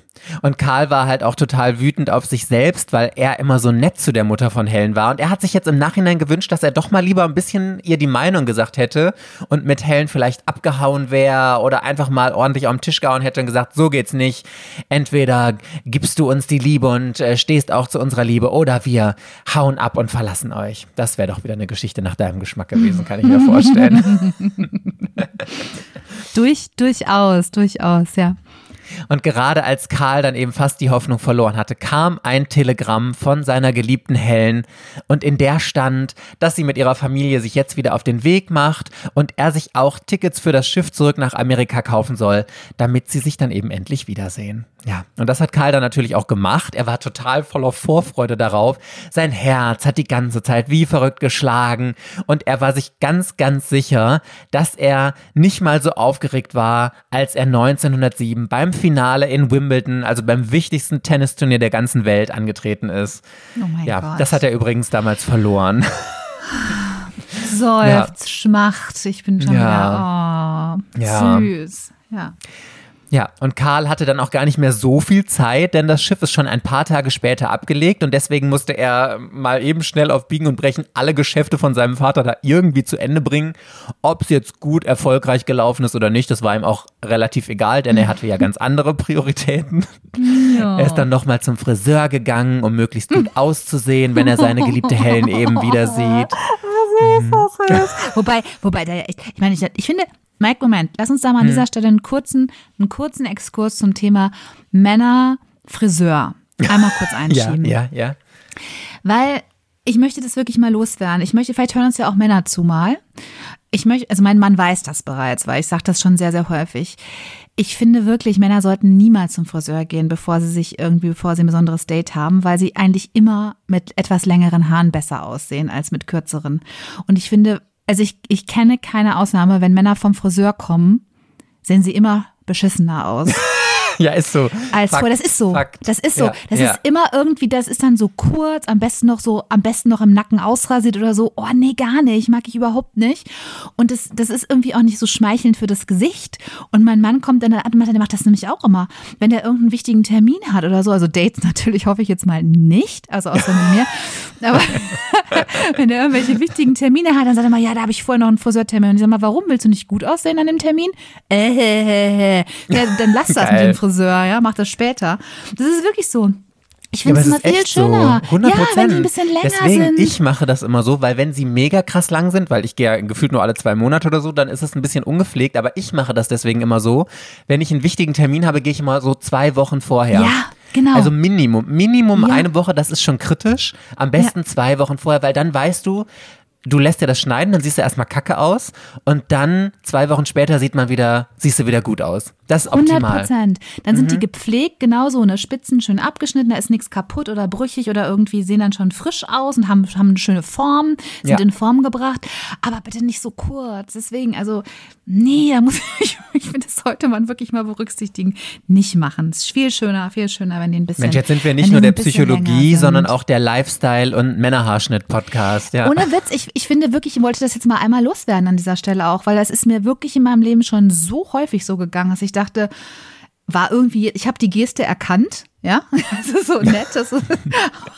Und Karl war halt auch total wütend auf sich selbst, weil er immer so nett zu der Mutter von Helen war. Und er hat sich jetzt im Nachhinein gewünscht, dass er doch mal lieber ein bisschen ihr die Meinung gesagt hätte und mit Helen vielleicht abgehauen wäre oder einfach mal ordentlich auf den Tisch gehauen hätte und gesagt, so geht's nicht. Entweder gibst du uns die Liebe und äh, stehst auch zu unserer Liebe oder wir hauen ab und verlassen euch. Das wäre doch wieder eine Geschichte nach deinem Geschmack gewesen, kann ich mir vorstellen. Durch, durchaus, durchaus, ja. Und gerade als Karl dann eben fast die Hoffnung verloren hatte, kam ein Telegramm von seiner geliebten Helen und in der stand, dass sie mit ihrer Familie sich jetzt wieder auf den Weg macht und er sich auch Tickets für das Schiff zurück nach Amerika kaufen soll, damit sie sich dann eben endlich wiedersehen. Ja, und das hat Karl dann natürlich auch gemacht. Er war total voller Vorfreude darauf. Sein Herz hat die ganze Zeit wie verrückt geschlagen und er war sich ganz, ganz sicher, dass er nicht mal so aufgeregt war, als er 1907 beim Finale in Wimbledon, also beim wichtigsten Tennisturnier der ganzen Welt, angetreten ist. Oh mein ja, Gott. das hat er übrigens damals verloren. Seufzt, schmacht. Ich bin schon Ja. wieder, oh, Ja. süß. Ja. Ja, und Karl hatte dann auch gar nicht mehr so viel Zeit, denn das Schiff ist schon ein paar Tage später abgelegt und deswegen musste er mal eben schnell auf Biegen und Brechen alle Geschäfte von seinem Vater da irgendwie zu Ende bringen. Ob es jetzt gut erfolgreich gelaufen ist oder nicht, das war ihm auch relativ egal, denn er hatte ja ganz andere Prioritäten. Ja. Er ist dann nochmal zum Friseur gegangen, um möglichst gut auszusehen, wenn er seine geliebte Helen eben wieder sieht. Das? wobei, wobei, ich meine, ich, ich finde, Mike, Moment, lass uns da mal an dieser hm. Stelle einen kurzen, einen kurzen Exkurs zum Thema Männer, Friseur einmal kurz einschieben. ja, ja, ja. Weil ich möchte das wirklich mal loswerden. Ich möchte, vielleicht hören uns ja auch Männer zu mal. Ich möchte, also mein Mann weiß das bereits, weil ich sage das schon sehr, sehr häufig. Ich finde wirklich, Männer sollten niemals zum Friseur gehen, bevor sie sich irgendwie, bevor sie ein besonderes Date haben, weil sie eigentlich immer mit etwas längeren Haaren besser aussehen als mit kürzeren. Und ich finde, also ich, ich kenne keine Ausnahme, wenn Männer vom Friseur kommen, sehen sie immer beschissener aus. ja, ist so. Als Fakt, Das ist so. Fakt. Das ist so. Ja, das ja. ist immer irgendwie, das ist dann so kurz, am besten noch so, am besten noch im Nacken ausrasiert oder so. Oh nee, gar nicht, mag ich überhaupt nicht. Und das, das ist irgendwie auch nicht so schmeichelnd für das Gesicht. Und mein Mann kommt dann, der macht das nämlich auch immer, wenn der irgendeinen wichtigen Termin hat oder so. Also Dates natürlich hoffe ich jetzt mal nicht, also außer mit mir. Aber wenn der irgendwelche wichtigen Termine hat, dann sagt er mal, ja, da habe ich vorher noch einen Friseurtermin. Und ich sage mal, warum willst du nicht gut aussehen an dem Termin? Äh, äh, äh. Ja, dann lass das mit dem Friseur, ja, mach das später. Das ist wirklich so. Ich finde es immer viel schöner. So. 100%. Ja, wenn die ein bisschen länger Deswegen, sind. Ich mache das immer so, weil wenn sie mega krass lang sind, weil ich gehe ja gefühlt nur alle zwei Monate oder so, dann ist es ein bisschen ungepflegt. Aber ich mache das deswegen immer so. Wenn ich einen wichtigen Termin habe, gehe ich immer so zwei Wochen vorher. Ja. Genau. Also Minimum, Minimum ja. eine Woche, das ist schon kritisch. Am besten ja. zwei Wochen vorher, weil dann weißt du, du lässt dir das schneiden, dann siehst du erstmal kacke aus und dann zwei Wochen später sieht man wieder, siehst du wieder gut aus. Das ist optimal. 100 Prozent. Dann mhm. sind die mhm. gepflegt, genauso eine Spitzen schön abgeschnitten, da ist nichts kaputt oder brüchig oder irgendwie sehen dann schon frisch aus und haben, haben eine schöne Form, sind ja. in Form gebracht, aber bitte nicht so kurz. Deswegen, also, nee, da muss ich, ich finde, das sollte man wirklich mal berücksichtigen. Nicht machen. Es ist viel schöner, viel schöner, wenn die ein bisschen. Mensch, jetzt sind wir nicht nur der Psychologie, sondern auch der Lifestyle- und Männerhaarschnitt-Podcast. Ja. Ohne Witz, ich, ich finde wirklich, ich wollte das jetzt mal einmal loswerden an dieser Stelle auch, weil das ist mir wirklich in meinem Leben schon so häufig so gegangen, dass ich dachte, war irgendwie, ich habe die Geste erkannt, ja, das ist so nett, das ist,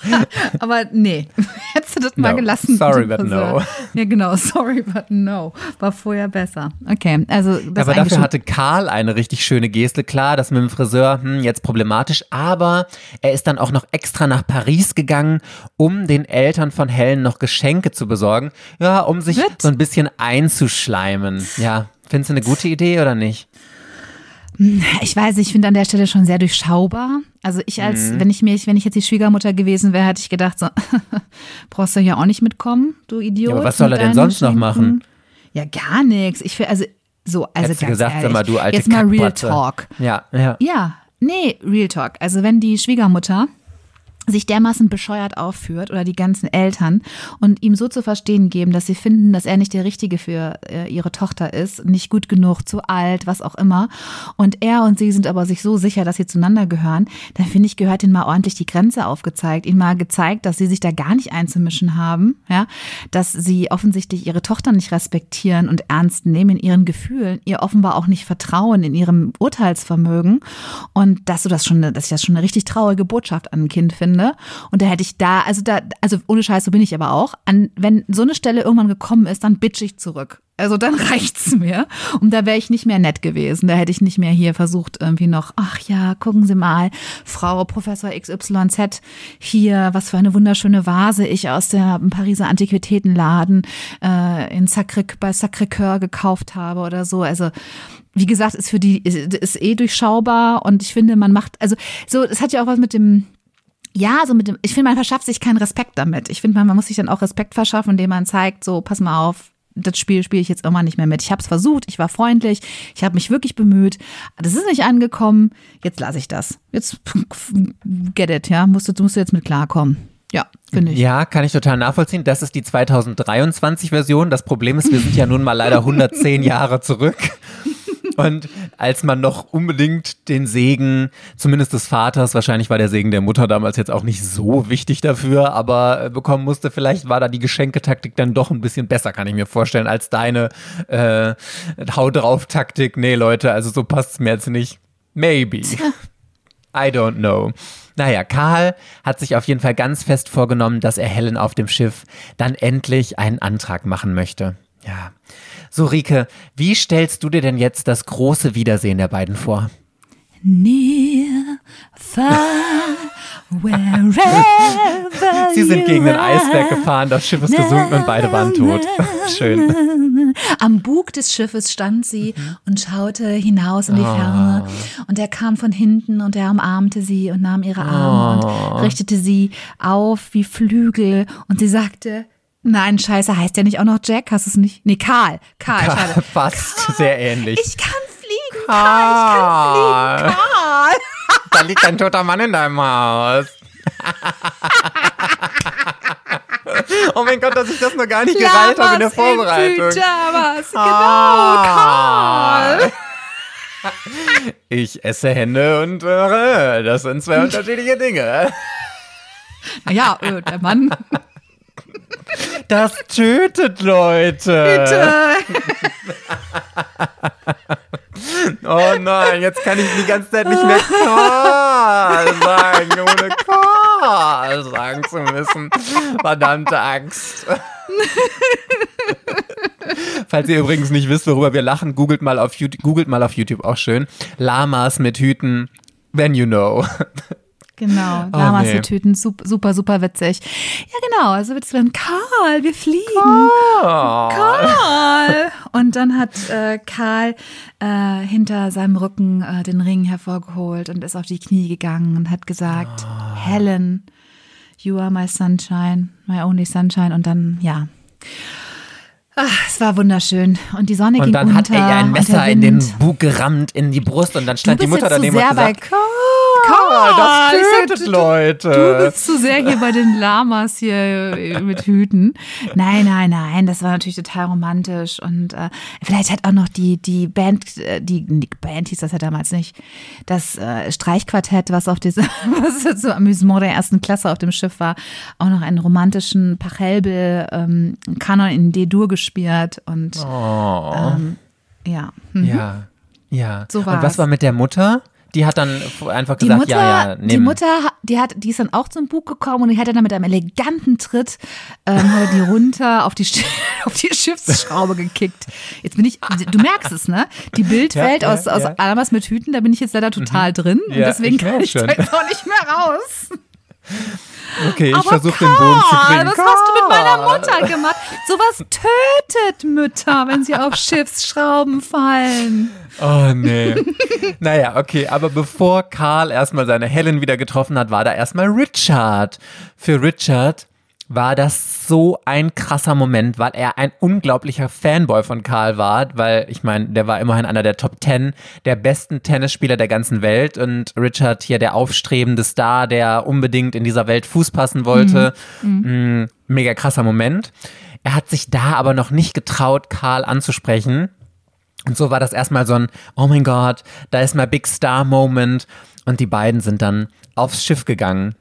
aber nee, hättest du das no. mal gelassen. Sorry, but no. Ja, genau, sorry, but no, war vorher besser. Okay, also das Aber dafür hatte Karl eine richtig schöne Geste, klar, das mit dem Friseur, hm, jetzt problematisch, aber er ist dann auch noch extra nach Paris gegangen, um den Eltern von Helen noch Geschenke zu besorgen, ja, um sich What? so ein bisschen einzuschleimen. Ja, findest du eine gute Idee oder nicht? Ich weiß, ich finde an der Stelle schon sehr durchschaubar. Also ich als, mhm. wenn ich mir, wenn ich jetzt die Schwiegermutter gewesen wäre, hätte ich gedacht, so, brauchst du hier auch nicht mitkommen, du Idiot. Ja, aber was soll er denn sonst noch machen? Ja, gar nichts. Ich finde, also so, also Hättest ganz gesagt, ehrlich, mal, du alte jetzt mal Real Talk. Ja, ja. Ja, nee, Real Talk. Also wenn die Schwiegermutter sich dermaßen bescheuert aufführt oder die ganzen Eltern und ihm so zu verstehen geben, dass sie finden, dass er nicht der Richtige für äh, ihre Tochter ist, nicht gut genug, zu alt, was auch immer. Und er und sie sind aber sich so sicher, dass sie zueinander gehören, dann finde ich, gehört ihnen mal ordentlich die Grenze aufgezeigt, ihnen mal gezeigt, dass sie sich da gar nicht einzumischen haben, ja, dass sie offensichtlich ihre Tochter nicht respektieren und ernst nehmen in ihren Gefühlen, ihr offenbar auch nicht vertrauen in ihrem Urteilsvermögen und dass du das schon, dass ich das schon eine richtig traurige Botschaft an ein Kind finde finde. Und da hätte ich da, also da, also ohne Scheiß, so bin ich aber auch. An, wenn so eine Stelle irgendwann gekommen ist, dann bitch ich zurück. Also dann reicht's mir. Und da wäre ich nicht mehr nett gewesen. Da hätte ich nicht mehr hier versucht, irgendwie noch, ach ja, gucken Sie mal, Frau Professor XYZ, hier, was für eine wunderschöne Vase ich aus der Pariser Antiquitätenladen äh, in Sacré, bei Sacré-Cœur gekauft habe oder so. Also wie gesagt, ist für die, ist eh durchschaubar und ich finde, man macht, also so, es hat ja auch was mit dem ja, so mit dem, ich finde, man verschafft sich keinen Respekt damit. Ich finde, man, man muss sich dann auch Respekt verschaffen, indem man zeigt, so, pass mal auf, das Spiel spiele ich jetzt immer nicht mehr mit. Ich habe es versucht, ich war freundlich, ich habe mich wirklich bemüht. Das ist nicht angekommen. Jetzt lasse ich das. Jetzt get it, ja. Musst du, musst du jetzt mit klarkommen. Ja, finde ich. Ja, kann ich total nachvollziehen. Das ist die 2023-Version. Das Problem ist, wir sind ja nun mal leider 110 Jahre zurück. Und als man noch unbedingt den Segen, zumindest des Vaters, wahrscheinlich war der Segen der Mutter damals jetzt auch nicht so wichtig dafür, aber äh, bekommen musste, vielleicht war da die Geschenketaktik dann doch ein bisschen besser, kann ich mir vorstellen, als deine äh, Hau drauf Taktik. Nee, Leute, also so passt es mir jetzt nicht. Maybe. I don't know. Naja, Karl hat sich auf jeden Fall ganz fest vorgenommen, dass er Helen auf dem Schiff dann endlich einen Antrag machen möchte. Ja. So, Rike, wie stellst du dir denn jetzt das große Wiedersehen der beiden vor? Near, far, wherever Sie sind gegen den Eisberg gefahren, das Schiff ist gesunken und beide waren tot. Schön. Am Bug des Schiffes stand sie und schaute hinaus in die Ferne. Und er kam von hinten und er umarmte sie und nahm ihre Arme und richtete sie auf wie Flügel. Und sie sagte, nein, scheiße, heißt der nicht auch noch Jack? Hast du es nicht? Nee, Karl. Karl, schade. Fast sehr ähnlich. Ich kann fliegen, Karl, ich kann fliegen, Karl. Da liegt ein toter Mann in deinem Haus. oh mein Gott, dass ich das noch gar nicht gereilt habe in der Lamas in Vorbereitung. Pyjamas, genau, Ah. Karl. Ich esse Hände und höre. Das sind zwei unterschiedliche Dinge. Ja, äh, der Mann, Das tötet Leute. bitte. Oh nein, jetzt kann ich die ganze Zeit nicht mehr Karl sagen, ohne Karl sagen zu müssen. Verdammte Axt. Falls ihr übrigens nicht wisst, worüber wir lachen, googelt mal auf YouTube, googelt mal auf YouTube auch schön. Lamas mit Hüten, when you know. Genau, Oh, Lamas nee. die Tüten, super, super, super witzig. Ja, genau, also wird es dann, Karl, wir fliegen. Oh. Karl! Und dann hat äh, Karl äh, hinter seinem Rücken äh, den Ring hervorgeholt und ist auf die Knie gegangen und hat gesagt, Ah. Helen, you are my sunshine, my only sunshine. Und dann, ja. Ach, es war wunderschön. Und die Sonne Und ging dann unter. hat er ihr ein und Messer in den Bug gerammt, in die Brust und dann stand die Mutter daneben und gesagt, Karl, das Ich sag, tötet du- Leute. Du bist zu sehr hier bei den Lamas hier äh, mit Hüten. Nein, nein, nein, das war natürlich total romantisch und äh, vielleicht hat auch noch die die Band, äh, die, die Band hieß das ja damals nicht, das äh, Streichquartett, was auf dieser, was so Amüsement der ersten Klasse auf dem Schiff war, auch noch einen romantischen Pachelbel ähm, Kanon in D-Dur gespielt und ähm, ja. Hm. Ja, ja. So und was war mit der Mutter? Die hat dann einfach Die gesagt, Mutter, ja, ja, die nimm. Mutter, die hat, die ist dann auch zum Bug gekommen und die hat dann mit einem eleganten Tritt ähm, die runter auf die auf die Schiffsschraube gekickt. Jetzt bin ich, du merkst es, ne? Die Bildwelt Ja, ja, aus aus ja. Mhm. Alamas mit Hüten, da bin ich jetzt leider total drin und deswegen ich kann ich da schon. jetzt auch nicht mehr raus. Okay, ich versuche den Boden zu Karl, kriegen. was hast du mit meiner Mutter gemacht? Sowas tötet Mütter, wenn sie auf Schiffsschrauben fallen. Oh nee. naja, okay, aber bevor Karl erstmal seine Helen wieder getroffen hat, war da erstmal Richard. Für Richard war das so ein krasser Moment, weil er ein unglaublicher Fanboy von Karl war, weil ich meine, der war immerhin einer der Top 10 der besten Tennisspieler der ganzen Welt und Richard hier der aufstrebende Star, der unbedingt in dieser Welt Fuß passen wollte. Mm, mega krasser Moment. Er hat sich da aber noch nicht getraut, Karl anzusprechen. Und so war das erstmal so ein, oh mein Gott, da ist mein Big Star Moment. Und die beiden sind dann aufs Schiff gegangen.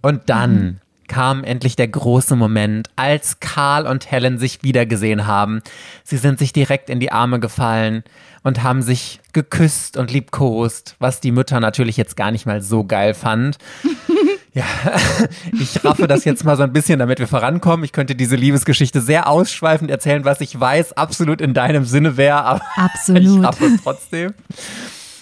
Und dann kam endlich der große Moment, als Karl und Helen sich wiedergesehen haben. Sie sind sich direkt in die Arme gefallen und haben sich geküsst und liebkost, was die Mütter natürlich jetzt gar nicht mal so geil fand. Ja, ich raffe das jetzt mal so ein bisschen, damit wir vorankommen. Ich könnte diese Liebesgeschichte sehr ausschweifend erzählen, was ich weiß, absolut in deinem Sinne wäre, aber Absolut. ich raffe es trotzdem.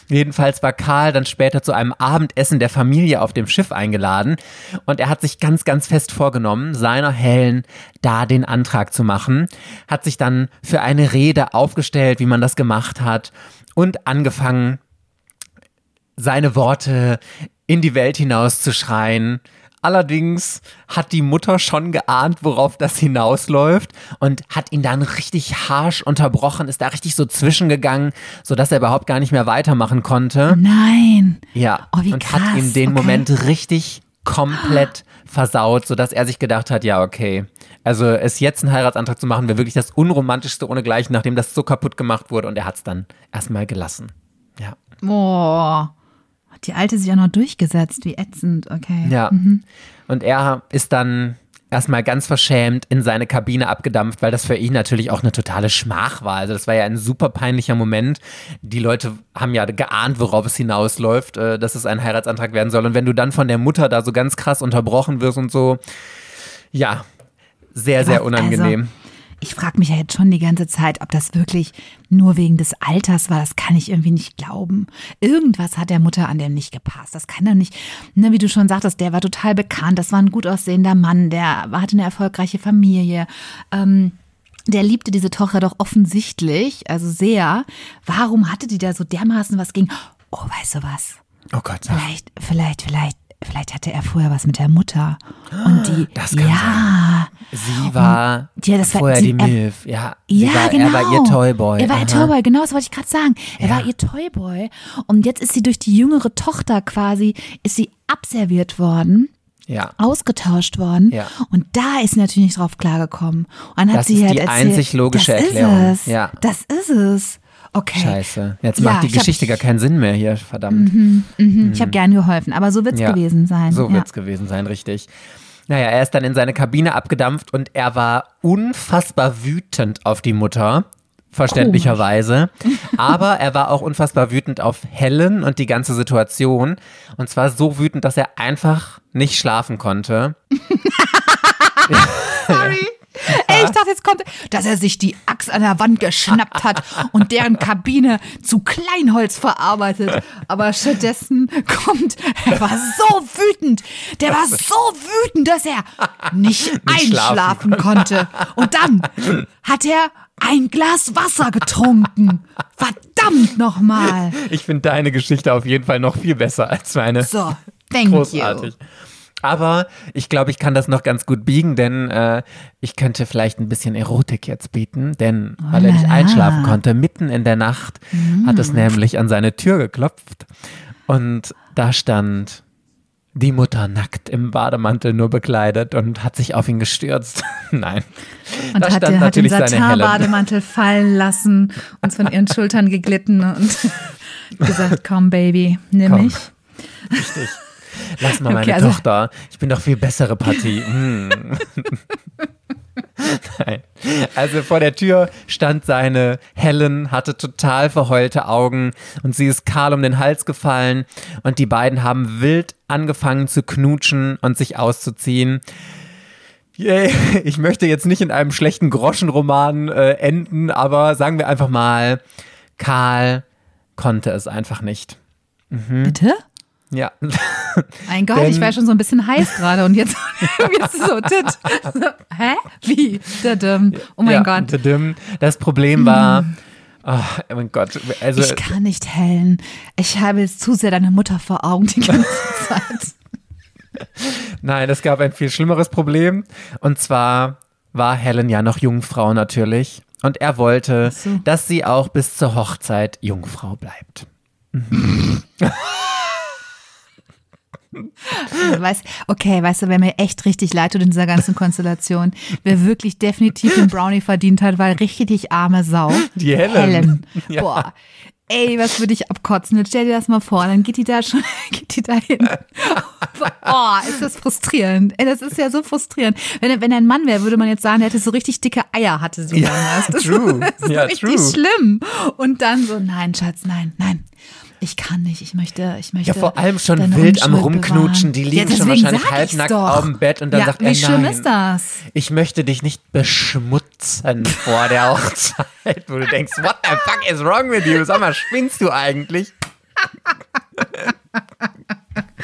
Jedenfalls war Karl dann später zu einem Abendessen der Familie auf dem Schiff eingeladen und er hat sich ganz, ganz fest vorgenommen, seiner Helen da den Antrag zu machen, hat sich dann für eine Rede aufgestellt, wie man das gemacht hat und angefangen, seine Worte in die Welt hinaus zu schreien. Allerdings hat die Mutter schon geahnt, worauf das hinausläuft und hat ihn dann richtig harsh unterbrochen, ist da richtig so zwischengegangen, sodass er überhaupt gar nicht mehr weitermachen konnte. Nein. Ja, Oh, und hat krass, ihm den okay. Moment richtig komplett versaut, sodass er sich gedacht hat, ja, okay. Also es jetzt einen Heiratsantrag zu machen, wäre wirklich das unromantischste ohnegleichen, nachdem das so kaputt gemacht wurde und er hat es dann erstmal gelassen. Ja. Boah. Hat die Alte sich auch noch durchgesetzt, wie ätzend, okay. Ja. Und er ist dann erstmal ganz verschämt in seine Kabine abgedampft, weil das für ihn natürlich auch eine totale Schmach war. Also das war ja ein super peinlicher Moment. Die Leute haben ja geahnt, worauf es hinausläuft, äh, dass es ein Heiratsantrag werden soll. Und wenn du dann von der Mutter da so ganz krass unterbrochen wirst und so, ja, sehr, sehr unangenehm. Also, ich frage mich ja jetzt schon die ganze Zeit, ob das wirklich nur wegen des Alters war. Das kann ich irgendwie nicht glauben. Irgendwas hat der Mutter an dem nicht gepasst. Das kann doch nicht, ne, wie du schon sagtest, der war total bekannt. Das war ein gut aussehender Mann, der hatte eine erfolgreiche Familie. Ähm, der liebte diese Tochter doch offensichtlich, also sehr. Warum hatte die da so dermaßen was gegen? Oh, weißt du was? Oh Gott. Vielleicht, vielleicht, vielleicht Vielleicht hatte er vorher was mit der Mutter. Und die, Das kann ja. Sie war Ja, das war- vorher sie- die er- Milf. Ja, Ja, war, genau. er war ihr Toyboy. Er war ihr Aha. Toyboy, genau, das wollte ich gerade sagen. Er Ja. war ihr Toyboy. Und jetzt ist sie durch die jüngere Tochter quasi, ist sie abserviert worden. Ja. ausgetauscht worden. Ja. Und da ist sie natürlich nicht drauf klargekommen. Und dann hat Das sie ist halt die erzählt, einzig logische das Erklärung. Ist es. Ja. Das ist es. Okay. Scheiße. Jetzt Ja, macht die ich hab- Geschichte gar keinen Sinn mehr hier, verdammt. Mhm. Ich habe gern geholfen, aber so wird's Ja. gewesen sein. So ja. wird's gewesen sein, richtig. Naja, er ist dann in seine Kabine abgedampft und er war unfassbar wütend auf die Mutter. Verständlicherweise. Aber er war auch unfassbar wütend auf Helen und die ganze Situation. Und zwar so wütend, dass er einfach nicht schlafen konnte. Sorry. Ey, ich dachte, jetzt kommt, dass er sich die Axt an der Wand geschnappt hat und deren Kabine zu Kleinholz verarbeitet. Aber stattdessen kommt, er war so wütend. Der war so wütend, dass er nicht, schlafen einschlafen konnte. Und dann hat er ein Glas Wasser getrunken. Verdammt nochmal. Ich finde deine Geschichte auf jeden Fall noch viel besser als meine. So, thank Großartig. you. Aber ich glaube, ich kann das noch ganz gut biegen, denn äh, ich könnte vielleicht ein bisschen Erotik jetzt bieten, denn weil er nicht Oh la la. einschlafen konnte, mitten in der Nacht hat Mm. es nämlich an seine Tür geklopft und da stand die Mutter nackt im Bademantel nur bekleidet und hat sich auf ihn gestürzt. Nein. Und da hat, stand der, hat den natürlich seine Helen. Satin-Bademantel fallen lassen, uns von ihren Schultern geglitten und gesagt, komm Baby, nimm Komm. mich. Richtig. Lass mal meine Okay, also- Tochter. Ich bin doch viel bessere Partie. Hm. Nein. Also vor der Tür stand seine Helen, hatte total verheulte Augen und sie ist Karl um den Hals gefallen und die beiden haben wild angefangen zu knutschen und sich auszuziehen. Yay. Ich möchte jetzt nicht in einem schlechten Groschenroman äh, enden, aber sagen wir einfach mal, Karl konnte es einfach nicht. Bitte? Ja. Mein Gott, Denn- ich war schon so ein bisschen heiß gerade und jetzt, jetzt so, tit. so, hä? Wie? Dadum. Oh mein ja, Gott. tadam. Das Problem war, oh mein Gott, also Ich kann nicht hellen. Ich habe jetzt zu sehr deine Mutter vor Augen die ganze Zeit. nein, es gab ein viel schlimmeres Problem. Und zwar war Helen ja noch Jungfrau natürlich. Und er wollte, so. dass sie auch bis zur Hochzeit Jungfrau bleibt. Also, weißt, okay, weißt du, wer mir echt richtig leid tut in dieser ganzen Konstellation, wer wirklich definitiv den Brownie verdient hat, weil richtig arme Sau. Die Helen. Ja. Boah. Ey, was würde ich abkotzen? Jetzt stell dir das mal vor, dann geht die da schon, geht die da hin. Oh, ist das frustrierend. Ey, das ist ja so frustrierend. Wenn, wenn er ein Mann wäre, würde man jetzt sagen, der hätte so richtig dicke Eier, hatte sie Ja, damals. Das true. ist so Ja, richtig true. schlimm. Und dann so, nein, Schatz, nein, nein. Ich kann nicht, ich möchte, ich möchte. Ja, vor allem schon wild am Rumknutschen. bewahren. Die Ja, liegen schon deswegen wahrscheinlich halbnackt auf dem Bett und dann ja, sagt er, wie schlimm nein. ist das? Ich möchte dich nicht beschmutzen vor der Hochzeit, wo du denkst, what the fuck is wrong with you? Sag mal, spinnst du eigentlich?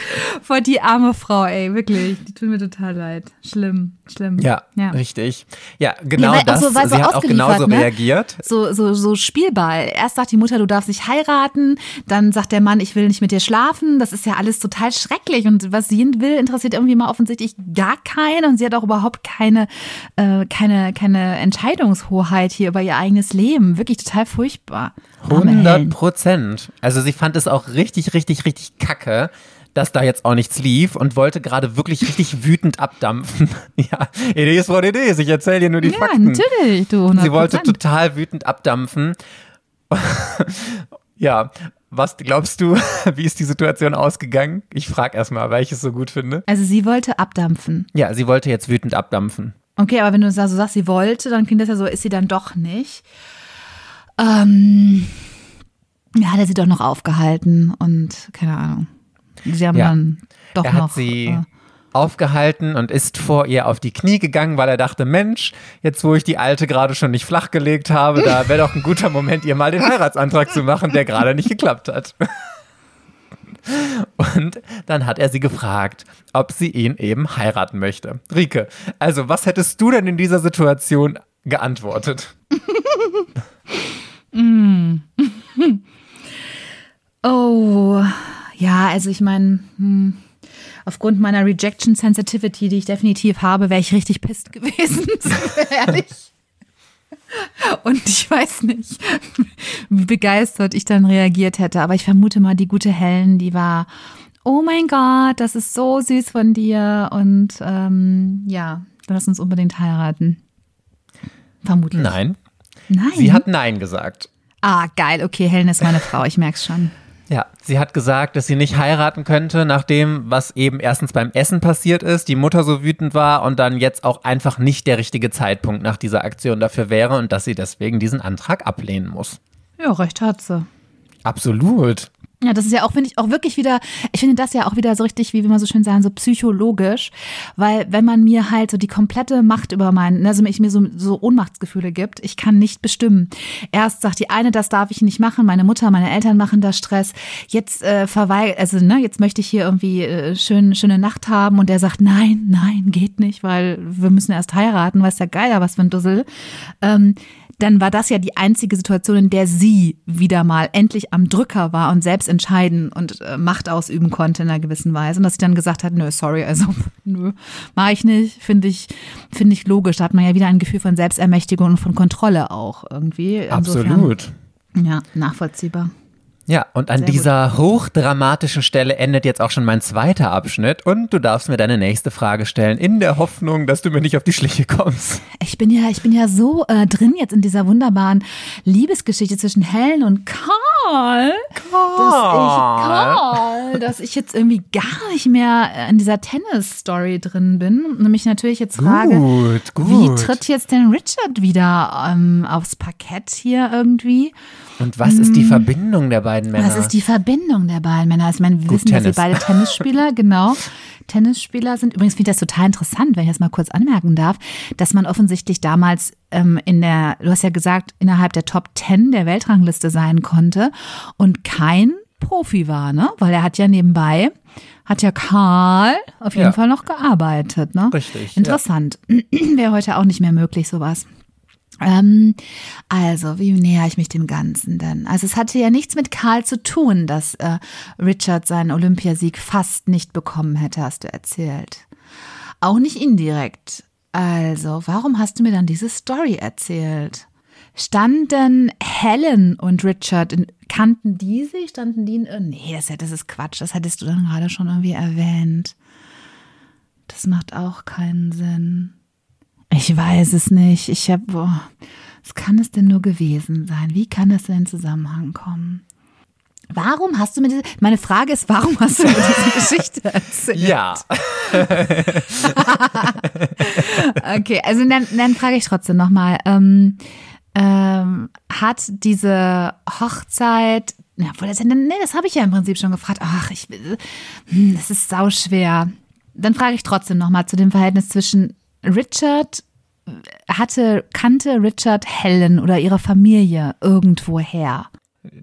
Vor die arme Frau, ey, wirklich. Die tut mir total leid. Schlimm, schlimm. Ja, ja. richtig. Ja, genau Ja, weil das. so- weil so Sie hat auch genauso ne? reagiert. So, so, so Spielball. Erst sagt die Mutter, du darfst nicht heiraten. Dann sagt der Mann, ich will nicht mit dir schlafen. Das ist ja alles total schrecklich. Und was sie will, interessiert irgendwie mal offensichtlich gar keinen. Und sie hat auch überhaupt keine, äh, keine, keine Entscheidungshoheit hier über ihr eigenes Leben. Wirklich total furchtbar. Arme 100 Helen. Prozent. Also sie fand es auch richtig, richtig, richtig kacke, dass da jetzt auch nichts lief und wollte gerade wirklich richtig wütend abdampfen. ja, it is what it is. Ich erzähle dir nur die Ja, Fakten. natürlich, du. 100%. Sie wollte total wütend abdampfen. ja, Was glaubst du, wie ist die Situation ausgegangen? Ich frage erstmal, weil ich es so gut finde. Also sie wollte abdampfen. Ja, sie wollte jetzt wütend abdampfen. Okay, aber wenn du so sagst, sie wollte, dann klingt das ja so, ist sie dann doch nicht. Ähm, ja, hat er sie doch noch aufgehalten und keine Ahnung. Sie haben Ja. dann doch er noch. hat sie äh, aufgehalten und ist vor ihr auf die Knie gegangen, weil er dachte, Mensch, jetzt wo ich die Alte gerade schon nicht flachgelegt habe, da wäre doch ein guter Moment, ihr mal den Heiratsantrag zu machen, der gerade nicht geklappt hat. Und dann hat er sie gefragt, ob sie ihn eben heiraten möchte. Rike, also was hättest du denn in dieser Situation geantwortet? Oh, ja, also ich meine, hm, aufgrund meiner Rejection Sensitivity, die ich definitiv habe, wäre ich richtig pisst gewesen, ehrlich. Und ich weiß nicht, wie begeistert ich dann reagiert hätte. Aber ich vermute mal, die gute Helen, die war, oh mein Gott, das ist so süß von dir. Und ähm, ja, lass uns unbedingt heiraten. Vermutlich. Nein, Nein. sie hat Nein gesagt. ah, geil. Okay, Helen ist meine Frau. Ich merk's schon. Ja, sie hat gesagt, dass sie nicht heiraten könnte, nach dem, was eben erstens beim Essen passiert ist, die Mutter so wütend war und dann jetzt auch einfach nicht der richtige Zeitpunkt nach dieser Aktion dafür wäre und dass sie deswegen diesen Antrag ablehnen muss. Ja, recht hat sie. Absolut. Ja, das ist ja auch, finde ich, auch wirklich wieder, ich finde das ja auch wieder so richtig, wie wir mal so schön sagen, so psychologisch, weil wenn man mir halt so die komplette Macht über meinen, also ich mir so, so Ohnmachtsgefühle gibt, ich kann nicht bestimmen. Erst sagt die eine, das darf ich nicht machen, meine Mutter, meine Eltern machen da Stress, jetzt äh, verweigert, also ne, jetzt möchte ich hier irgendwie äh, schön, schöne Nacht haben und der sagt, nein, nein, geht nicht, weil wir müssen erst heiraten, weiß der Geier, was für ein Dussel. Ähm, dann war das ja die einzige Situation, in der sie wieder mal endlich am Drücker war und selbst entscheiden und äh, Macht ausüben konnte in einer gewissen Weise. Und dass sie dann gesagt hat, nö, sorry, also nö, mache ich nicht, finde ich, finde ich logisch. Da hat man ja wieder ein Gefühl von Selbstermächtigung und von Kontrolle auch irgendwie. Insofern, Absolut. Ja, nachvollziehbar. Ja, und an Sehr gut. dieser hochdramatischen Stelle endet jetzt auch schon mein zweiter Abschnitt und du darfst mir deine nächste Frage stellen, in der Hoffnung, dass du mir nicht auf die Schliche kommst. Ich bin ja, ich bin ja so äh, drin jetzt in dieser wunderbaren Liebesgeschichte zwischen Helen und Karl, dass ich Karl, dass ich jetzt irgendwie gar nicht mehr in dieser Tennis-Story drin bin. Und mich natürlich jetzt frage, Gut, gut. wie tritt jetzt denn Richard wieder ähm, aufs Parkett hier irgendwie? Und was ist die Verbindung der beiden Männer? Mm. Was ist die Verbindung der beiden Männer? Also, ich meine, wir Gut, wissen, dass sie Tennis. beide Tennisspieler, genau. Tennisspieler sind. Übrigens finde ich das total interessant, wenn ich das mal kurz anmerken darf, dass man offensichtlich damals ähm, in der, du hast ja gesagt, innerhalb der Top Ten der Weltrangliste sein konnte und kein Profi war, ne? Weil er hat ja nebenbei, hat ja Karl auf jeden Ja. Fall noch gearbeitet, ne? Richtig, Interessant. Wäre heute auch nicht mehr möglich, sowas. Ähm, also, wie näher ich mich dem Ganzen denn? Also, es hatte ja nichts mit Karl zu tun, dass äh, Richard seinen Olympiasieg fast nicht bekommen hätte, hast du erzählt. Auch nicht indirekt. Also, warum hast du mir dann diese Story erzählt? Standen Helen und Richard, in, kannten die sich? Standen die in, ir- nee, das, das ist Quatsch, das hattest du dann gerade schon irgendwie erwähnt. Das macht auch keinen Sinn. Ich weiß es nicht. Ich habe, was kann es denn nur gewesen sein? Wie kann das denn in Zusammenhang kommen? Warum hast du mir diese, meine Frage ist, warum hast du mir diese Geschichte erzählt? Ja, Okay, also dann, dann frage ich trotzdem nochmal, ähm, ähm, hat diese Hochzeit, ja, obwohl das, nee, das habe ich ja im Prinzip schon gefragt. Ach, ich, hm, das ist sauschwer. Dann frage ich trotzdem nochmal zu dem Verhältnis zwischen Richard, hatte, kannte Richard Helen oder ihre Familie irgendwoher?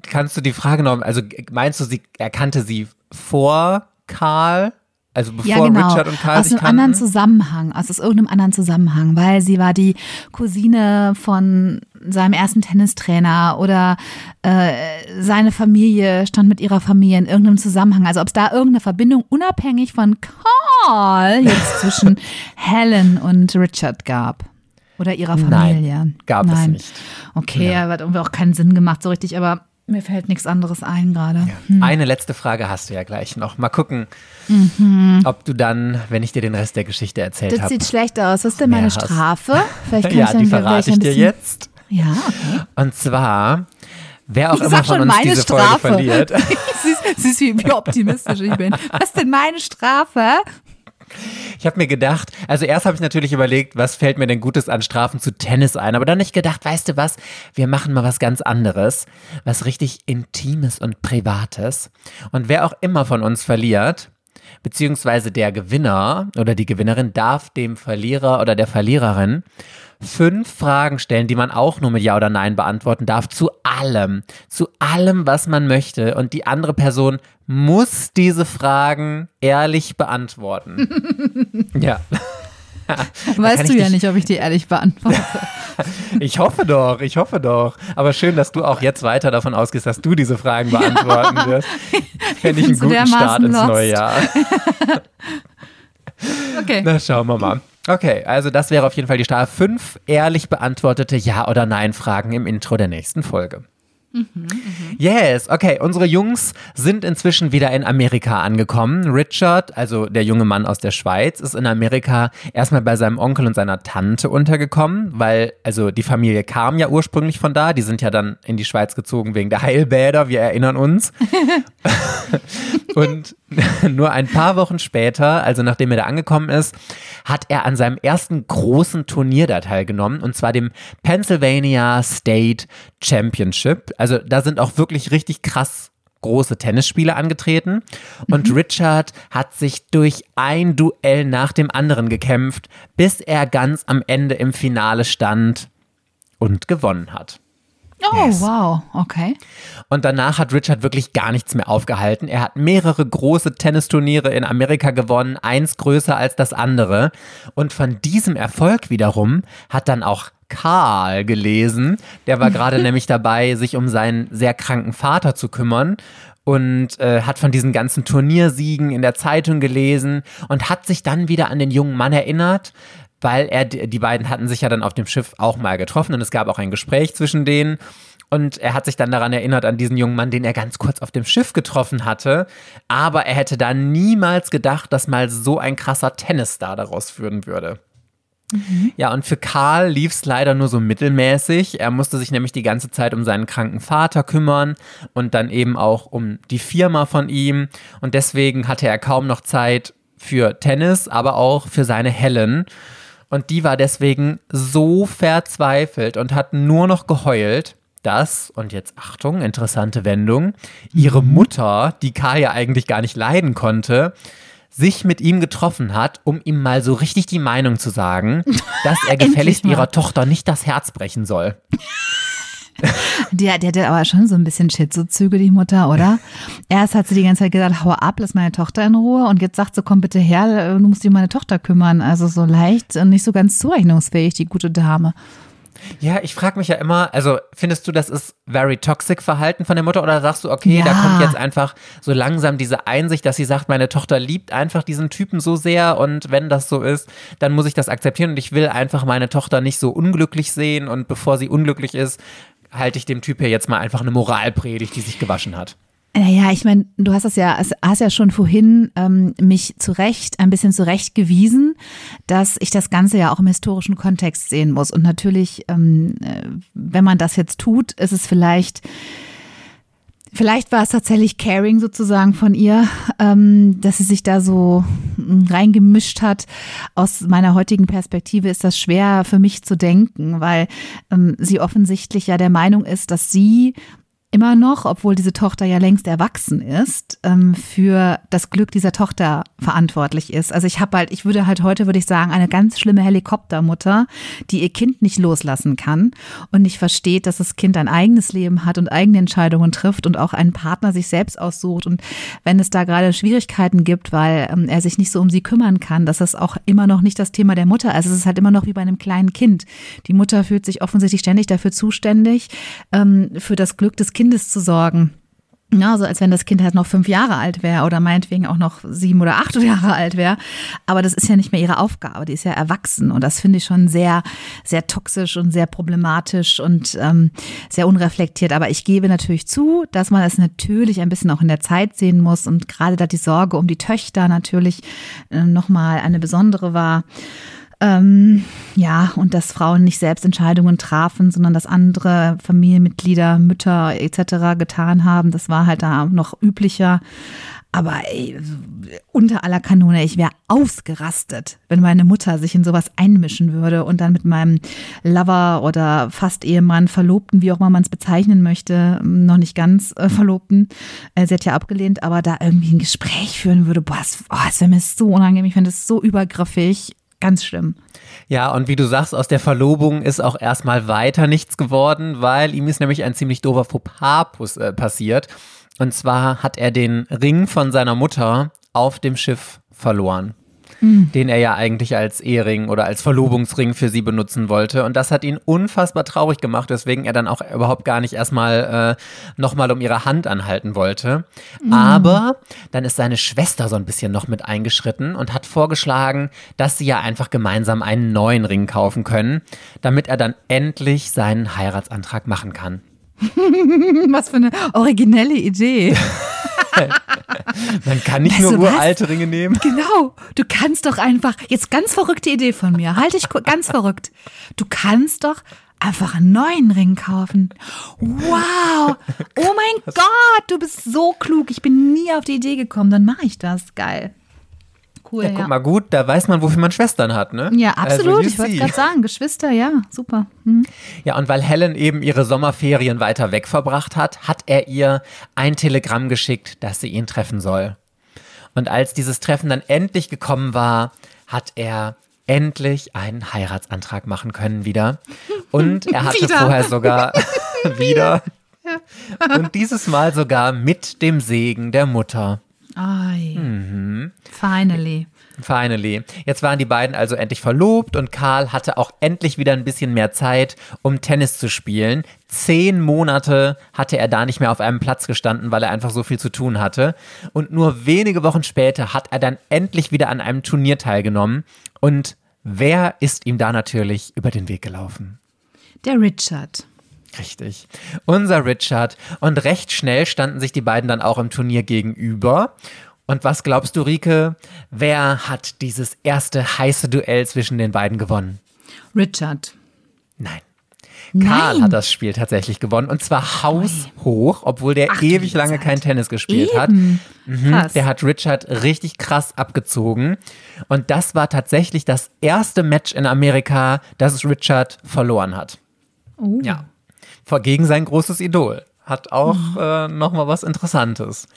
kannst du die Frage noch, also meinst du, sie erkannte sie vor Karl? Also bevor ja, genau. Richard und Karl aus einem anderen? Zusammenhang, aus, aus irgendeinem anderen Zusammenhang, weil sie war die Cousine von seinem ersten Tennistrainer oder äh, seine Familie stand mit ihrer Familie in irgendeinem Zusammenhang. Also ob es da irgendeine Verbindung unabhängig von Karl jetzt zwischen Helen und Richard gab. Oder ihrer Familie. Nein, gab es Nein. nicht. Okay, aber hat irgendwie auch keinen Sinn gemacht so richtig, aber mir fällt nichts anderes ein gerade. Eine letzte Frage hast du ja gleich noch. Mal gucken, ob du dann, wenn ich dir den Rest der Geschichte erzählt Mhm. Das habe. sieht schlecht aus. Was ist denn meine hast. Strafe? Vielleicht kann Ja, ich dann die verrate ich dir jetzt. Ja, okay. Und zwar Wer auch Ich immer von schon uns meine diese Strafe. Folge verliert. Siehst, siehst wie, wie optimistisch ich bin. Was ist denn meine Strafe? Ich habe mir gedacht, also erst habe ich natürlich überlegt, was fällt mir denn Gutes an Strafen zu Tennis ein, aber dann nicht gedacht, weißt du was, wir machen mal was ganz anderes, was richtig Intimes und Privates. Und wer auch immer von uns verliert, beziehungsweise der Gewinner oder die Gewinnerin darf dem Verlierer oder der Verliererin fünf Fragen stellen, die man auch nur mit Ja oder Nein beantworten darf, zu allem, zu allem, was man möchte. Und die andere Person muss diese Fragen ehrlich beantworten. ja. Weißt du ja nicht, ob ich die ehrlich beantworte. Ich hoffe doch, ich hoffe doch. Aber schön, dass du auch jetzt weiter davon ausgehst, dass du diese Fragen beantworten wirst. Fände ich einen guten Start ins lost. neue Jahr. Okay. Na, schauen wir mal. Okay, also das wäre auf jeden Fall die Strafe. Fünf ehrlich beantwortete Ja- oder Nein-Fragen im Intro der nächsten Folge. Yes, okay. Unsere Jungs sind inzwischen wieder in Amerika angekommen. Richard, also der junge Mann aus der Schweiz, ist in Amerika erstmal bei seinem Onkel und seiner Tante untergekommen, weil, also die Familie kam ja ursprünglich von da. Die sind ja dann in die Schweiz gezogen wegen der Heilbäder, wir erinnern uns. Und nur ein paar Wochen später, also nachdem er da angekommen ist, hat er an seinem ersten großen Turnier da teilgenommen, und zwar dem Pennsylvania State Championship. Also da sind auch wirklich richtig krass große Tennisspiele angetreten. Und Richard hat sich durch ein Duell nach dem anderen gekämpft, bis er ganz am Ende im Finale stand und gewonnen hat. Oh, Yes. wow. Okay. Und danach hat Richard wirklich gar nichts mehr aufgehalten. Er hat mehrere große Tennisturniere in Amerika gewonnen, eins größer als das andere. Und von diesem Erfolg wiederum hat dann auch Karl gelesen. Der war gerade nämlich dabei, sich um seinen sehr kranken Vater zu kümmern. Und äh, hat von diesen ganzen Turniersiegen in der Zeitung gelesen und hat sich dann wieder an den jungen Mann erinnert, weil er, die beiden hatten sich ja dann auf dem Schiff auch mal getroffen und es gab auch ein Gespräch zwischen denen. Und er hat sich dann daran erinnert, an diesen jungen Mann, den er ganz kurz auf dem Schiff getroffen hatte. Aber er hätte da niemals gedacht, dass mal so ein krasser Tennisstar daraus führen würde. Ja, und für Karl lief es leider nur so mittelmäßig. Er musste sich nämlich die ganze Zeit um seinen kranken Vater kümmern und dann eben auch um die Firma von ihm. Und deswegen hatte er kaum noch Zeit für Tennis, aber auch für seine Helen. Und die war deswegen so verzweifelt und hat nur noch geheult, dass, und jetzt Achtung, interessante Wendung, ihre Mutter, die Karl ja eigentlich gar nicht leiden konnte, sich mit ihm getroffen hat, um ihm mal so richtig die Meinung zu sagen, dass er gefälligst ihrer Tochter nicht das Herz brechen soll. Der, der hatte aber schon so ein bisschen Schizozüge, die Mutter, oder? Erst hat sie die ganze Zeit gesagt, hau ab, lass meine Tochter in Ruhe. Und jetzt sagt sie, komm bitte her, du musst dich um meine Tochter kümmern. Also so leicht und nicht so ganz zurechnungsfähig, die gute Dame. Ja, ich frage mich ja immer, also findest du, das ist very toxic Verhalten von der Mutter oder sagst du, okay, da Ja. kommt jetzt einfach so langsam diese Einsicht, dass sie sagt, meine Tochter liebt einfach diesen Typen so sehr und wenn das so ist, dann muss ich das akzeptieren und ich will einfach meine Tochter nicht so unglücklich sehen und bevor sie unglücklich ist, halte ich dem Typ hier jetzt mal einfach eine Moralpredigt, die sich gewaschen hat. Naja, ich meine, du hast das ja, es- hast ja schon vorhin ähm, mich zurecht, ein bisschen zurechtgewiesen, dass ich das Ganze ja auch im historischen Kontext sehen muss. Und natürlich, ähm, äh, wenn man das jetzt tut, ist es vielleicht, vielleicht war es tatsächlich Caring sozusagen von ihr, ähm, dass sie sich da so mm, reingemischt hat. Aus meiner heutigen Perspektive ist das schwer für mich zu denken, weil ähm, sie offensichtlich ja der Meinung ist, dass sie immer noch, obwohl diese Tochter ja längst erwachsen ist, ähm, für das Glück dieser Tochter verantwortlich ist. Also ich habe halt, ich würde halt heute, würde ich sagen, eine ganz schlimme Helikoptermutter, die ihr Kind nicht loslassen kann und nicht versteht, dass das Kind ein eigenes Leben hat und eigene Entscheidungen trifft und auch einen Partner sich selbst aussucht. Und wenn es da gerade Schwierigkeiten gibt, weil ähm, er sich nicht so um sie kümmern kann, dass das auch immer noch nicht das Thema der Mutter ist. Es ist halt immer noch wie bei einem kleinen Kind. Die Mutter fühlt sich offensichtlich ständig dafür zuständig, ähm, für das Glück des Kindes zu sorgen. Ja, so als wenn das Kind halt noch fünf Jahre alt wäre oder meinetwegen auch noch sieben oder acht Jahre alt wäre. Aber das ist ja nicht mehr ihre Aufgabe. Die ist ja erwachsen. Und das finde ich schon sehr, sehr toxisch und sehr problematisch und ähm, sehr unreflektiert. Aber ich gebe natürlich zu, dass man es natürlich ein bisschen auch in der Zeit sehen muss. Und gerade da die Sorge um die Töchter natürlich äh, nochmal eine besondere war. Ähm, ja, und dass Frauen nicht selbst Entscheidungen trafen, sondern dass andere Familienmitglieder, Mütter etc. getan haben. Das war halt da noch üblicher. Aber ey, unter aller Kanone, ich wäre ausgerastet, wenn meine Mutter sich in sowas einmischen würde und dann mit meinem Lover oder fast Ehemann, Verlobten, wie auch immer man es bezeichnen möchte, noch nicht ganz äh, Verlobten, äh, sie hat ja abgelehnt, aber da irgendwie ein Gespräch führen würde, boah, das, oh, wäre mir so unangenehm, ich finde es so übergriffig, ganz schlimm. Ja, und wie du sagst, aus der Verlobung ist auch erstmal weiter nichts geworden, weil ihm ist nämlich ein ziemlich doofer Fauxpas äh, passiert. Und zwar hat er den Ring von seiner Mutter auf dem Schiff verloren. Mhm. Den er ja eigentlich als Ehering oder als Verlobungsring für sie benutzen wollte. Und das hat ihn unfassbar traurig gemacht, weswegen er dann auch überhaupt gar nicht erstmal äh, nochmal um ihre Hand anhalten wollte. Mhm. Aber dann ist seine Schwester so ein bisschen noch mit eingeschritten und hat vorgeschlagen, dass sie ja einfach gemeinsam einen neuen Ring kaufen können, damit er dann endlich seinen Heiratsantrag machen kann. Was für eine originelle Idee. Man kann nicht weißt nur uralte Ringe nehmen. Genau. Du kannst doch einfach, jetzt ganz verrückte Idee von mir, halte ich ganz verrückt. Du kannst doch einfach einen neuen Ring kaufen. Wow. Oh mein Gott, du bist so klug. Ich bin nie auf die Idee gekommen. Dann mache ich das. Geil cool. Ja, guck ja. mal gut, da weiß man, wofür man Schwestern hat, ne? Ja, also absolut. Also, ich wollte gerade sagen, Geschwister, ja, super. Hm. Ja, und weil Helen eben ihre Sommerferien weiter weg verbracht hat, hat er ihr ein Telegramm geschickt, dass sie ihn treffen soll. Und als dieses Treffen dann endlich gekommen war, hat er endlich einen Heiratsantrag machen können wieder. Und er hatte vorher sogar wieder. Und dieses Mal sogar mit dem Segen der Mutter. Ai. Mhm. Finally. Finally. Jetzt waren die beiden also endlich verlobt und Karl hatte auch endlich wieder ein bisschen mehr Zeit, um Tennis zu spielen. Zehn Monate hatte er da nicht mehr auf einem Platz gestanden, weil er einfach so viel zu tun hatte. Und nur wenige Wochen später hat er dann endlich wieder an einem Turnier teilgenommen. Und wer ist ihm da natürlich über den Weg gelaufen? Der Richard. Richtig. Unser Richard. Und recht schnell standen sich die beiden dann auch im Turnier gegenüber. Und was glaubst du, Rike? Wer hat dieses erste heiße Duell zwischen den beiden gewonnen? Richard. Nein. Karl Nein. hat das Spiel tatsächlich gewonnen und zwar haushoch, obwohl der Ach, ewig lange Zeit. kein Tennis gespielt Eben. hat. Mhm, der hat Richard richtig krass abgezogen und das war tatsächlich das erste Match in Amerika, das Richard verloren hat. Oh. Ja gegen sein großes Idol. Hat auch mhm. äh, nochmal was Interessantes.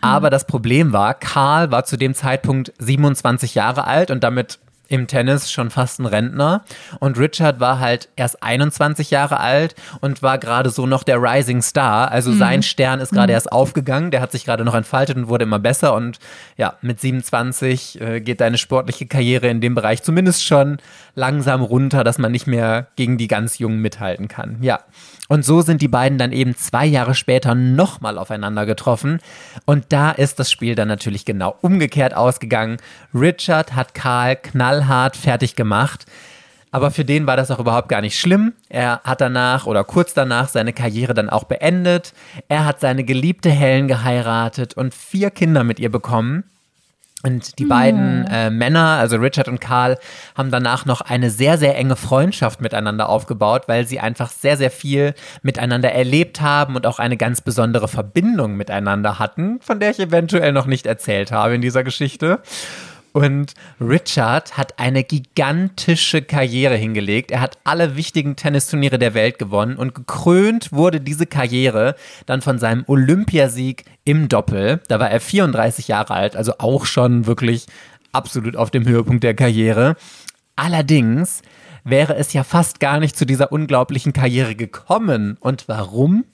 Aber das Problem war, Karl war zu dem Zeitpunkt 27 Jahre alt und damit im Tennis schon fast ein Rentner. Und Richard war halt erst 21 Jahre alt und war gerade so noch der Rising Star. Also mhm. sein Stern ist gerade mhm. erst aufgegangen, der hat sich gerade noch entfaltet und wurde immer besser. Und ja, mit 27 äh, geht deine sportliche Karriere in dem Bereich zumindest schon langsam runter, dass man nicht mehr gegen die ganz Jungen mithalten kann. Ja. Und so sind die beiden dann eben zwei Jahre später nochmal aufeinander getroffen. Und da ist das Spiel dann natürlich genau umgekehrt ausgegangen. Richard hat Karl knallhart fertig gemacht. Aber für den war das auch überhaupt gar nicht schlimm. Er hat danach oder kurz danach seine Karriere dann auch beendet. Er hat seine geliebte Helen geheiratet und vier Kinder mit ihr bekommen. Und die beiden äh, Männer, also Richard und Karl, haben danach noch eine sehr, sehr enge Freundschaft miteinander aufgebaut, weil sie einfach sehr, sehr viel miteinander erlebt haben und auch eine ganz besondere Verbindung miteinander hatten, von der ich eventuell noch nicht erzählt habe in dieser Geschichte. Und Richard hat eine gigantische Karriere hingelegt. Er hat alle wichtigen Tennisturniere der Welt gewonnen und gekrönt wurde diese Karriere dann von seinem Olympiasieg im Doppel. Da war er 34 Jahre alt, also auch schon wirklich absolut auf dem Höhepunkt der Karriere. Allerdings wäre es ja fast gar nicht zu dieser unglaublichen Karriere gekommen. Und warum?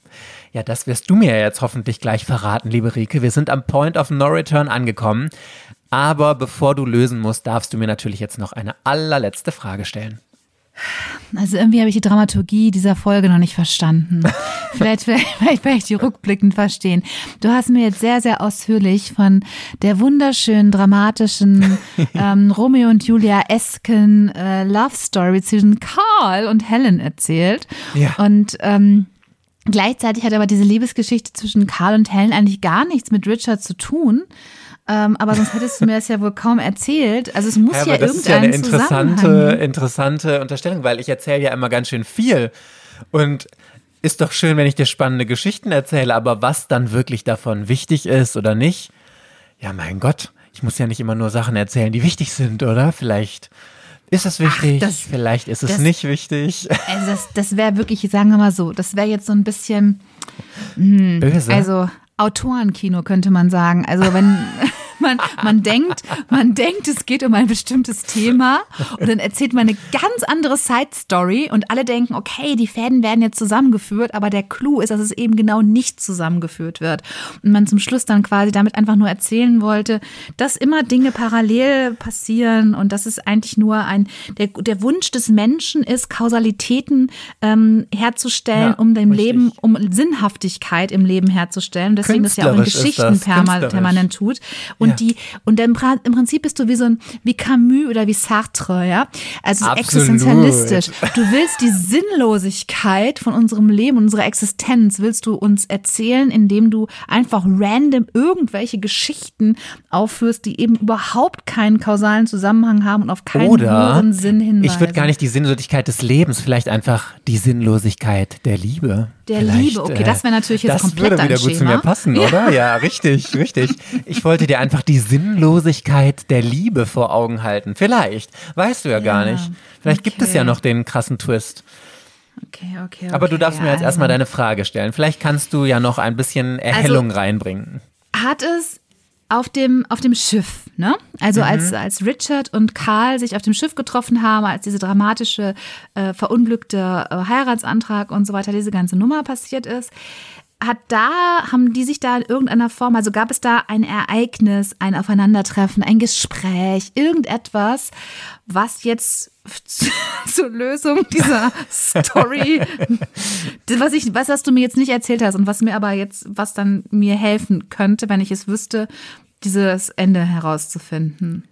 Ja, das wirst du mir jetzt hoffentlich gleich verraten, liebe Rike. Wir sind am Point of No Return angekommen. Aber bevor du lösen musst, darfst du mir natürlich jetzt noch eine allerletzte Frage stellen. Also irgendwie habe ich die Dramaturgie dieser Folge noch nicht verstanden. vielleicht, vielleicht, vielleicht werde ich die rückblickend verstehen. Du hast mir jetzt sehr, sehr ausführlich von der wunderschönen, dramatischen ähm, Romeo und Julia-esken äh, Love Story zwischen Carl und Helen erzählt. Ja. Und ähm, Gleichzeitig hat aber diese Liebesgeschichte zwischen Carl und Helen eigentlich gar nichts mit Richard zu tun. Ähm, aber sonst hättest du mir das ja wohl kaum erzählt. Also es muss Ja, ja, aber das ist ja eine interessante, interessante Unterstellung, weil ich erzähle ja immer ganz schön viel. Und ist doch schön, wenn ich dir spannende Geschichten erzähle, aber was dann wirklich davon wichtig ist oder nicht, ja, mein Gott, ich muss ja nicht immer nur Sachen erzählen, die wichtig sind, oder? Vielleicht ist es wichtig, das- vielleicht ist es das- nicht wichtig. Also das, das wäre wirklich, sagen wir mal so, das wäre jetzt so ein bisschen, Böse. also Autorenkino könnte man sagen. Also wenn man, man denkt, man denkt, es geht um ein bestimmtes Thema und dann erzählt man eine ganz andere Side-Story und alle denken, okay, die Fäden werden jetzt zusammengeführt, aber der Clou ist, dass es eben genau nicht zusammengeführt wird. Und man zum Schluss dann quasi damit einfach nur erzählen wollte, dass immer Dinge parallel passieren und dass es eigentlich nur ein, der, der Wunsch des Menschen ist, Kausalitäten ähm, herzustellen, Ja, um dem richtig. Leben, um Sinnhaftigkeit im Leben herzustellen. Deswegen das ja auch in ist Geschichten das, permanent tut. Und Ja. die, und im, Pra- im Prinzip bist du wie so ein, wie Camus oder wie Sartre, ja? Also existenzialistisch. Du willst die Sinnlosigkeit von unserem Leben, unserer Existenz, willst du uns erzählen, indem du einfach random irgendwelche Geschichten aufführst, die eben überhaupt keinen kausalen Zusammenhang haben und auf keinen Oder höheren Sinn hinweisen. ich würde gar nicht die Sinnlosigkeit des Lebens, vielleicht einfach die Sinnlosigkeit der Liebe. Der vielleicht, Liebe, okay, das wäre natürlich jetzt das komplett würde dein wieder gut zu Schema. mir passen, oder? Ja, richtig, richtig. Ich wollte dir einfach die Sinnlosigkeit der Liebe vor Augen halten. Vielleicht, weißt du ja, gar Ja, nicht. Vielleicht gibt es okay. ja noch den krassen Twist. Okay, okay, Aber du okay, darfst mir jetzt also. erstmal deine Frage stellen. Vielleicht kannst du ja noch ein bisschen Erhellung reinbringen. hat es auf dem, auf dem Schiff, ne? Also als, als Richard und Karl sich auf dem Schiff getroffen haben, als diese dramatische, äh, verunglückte äh, Heiratsantrag und so weiter, diese ganze Nummer passiert ist, hat da, haben die sich da in irgendeiner Form, also gab es da ein Ereignis, ein Aufeinandertreffen, ein Gespräch, irgendetwas, was jetzt zur Lösung dieser Story, was ich, was hast du mir jetzt nicht erzählt hast und was mir aber jetzt, was dann mir helfen könnte, wenn ich es wüsste, dieses Ende herauszufinden.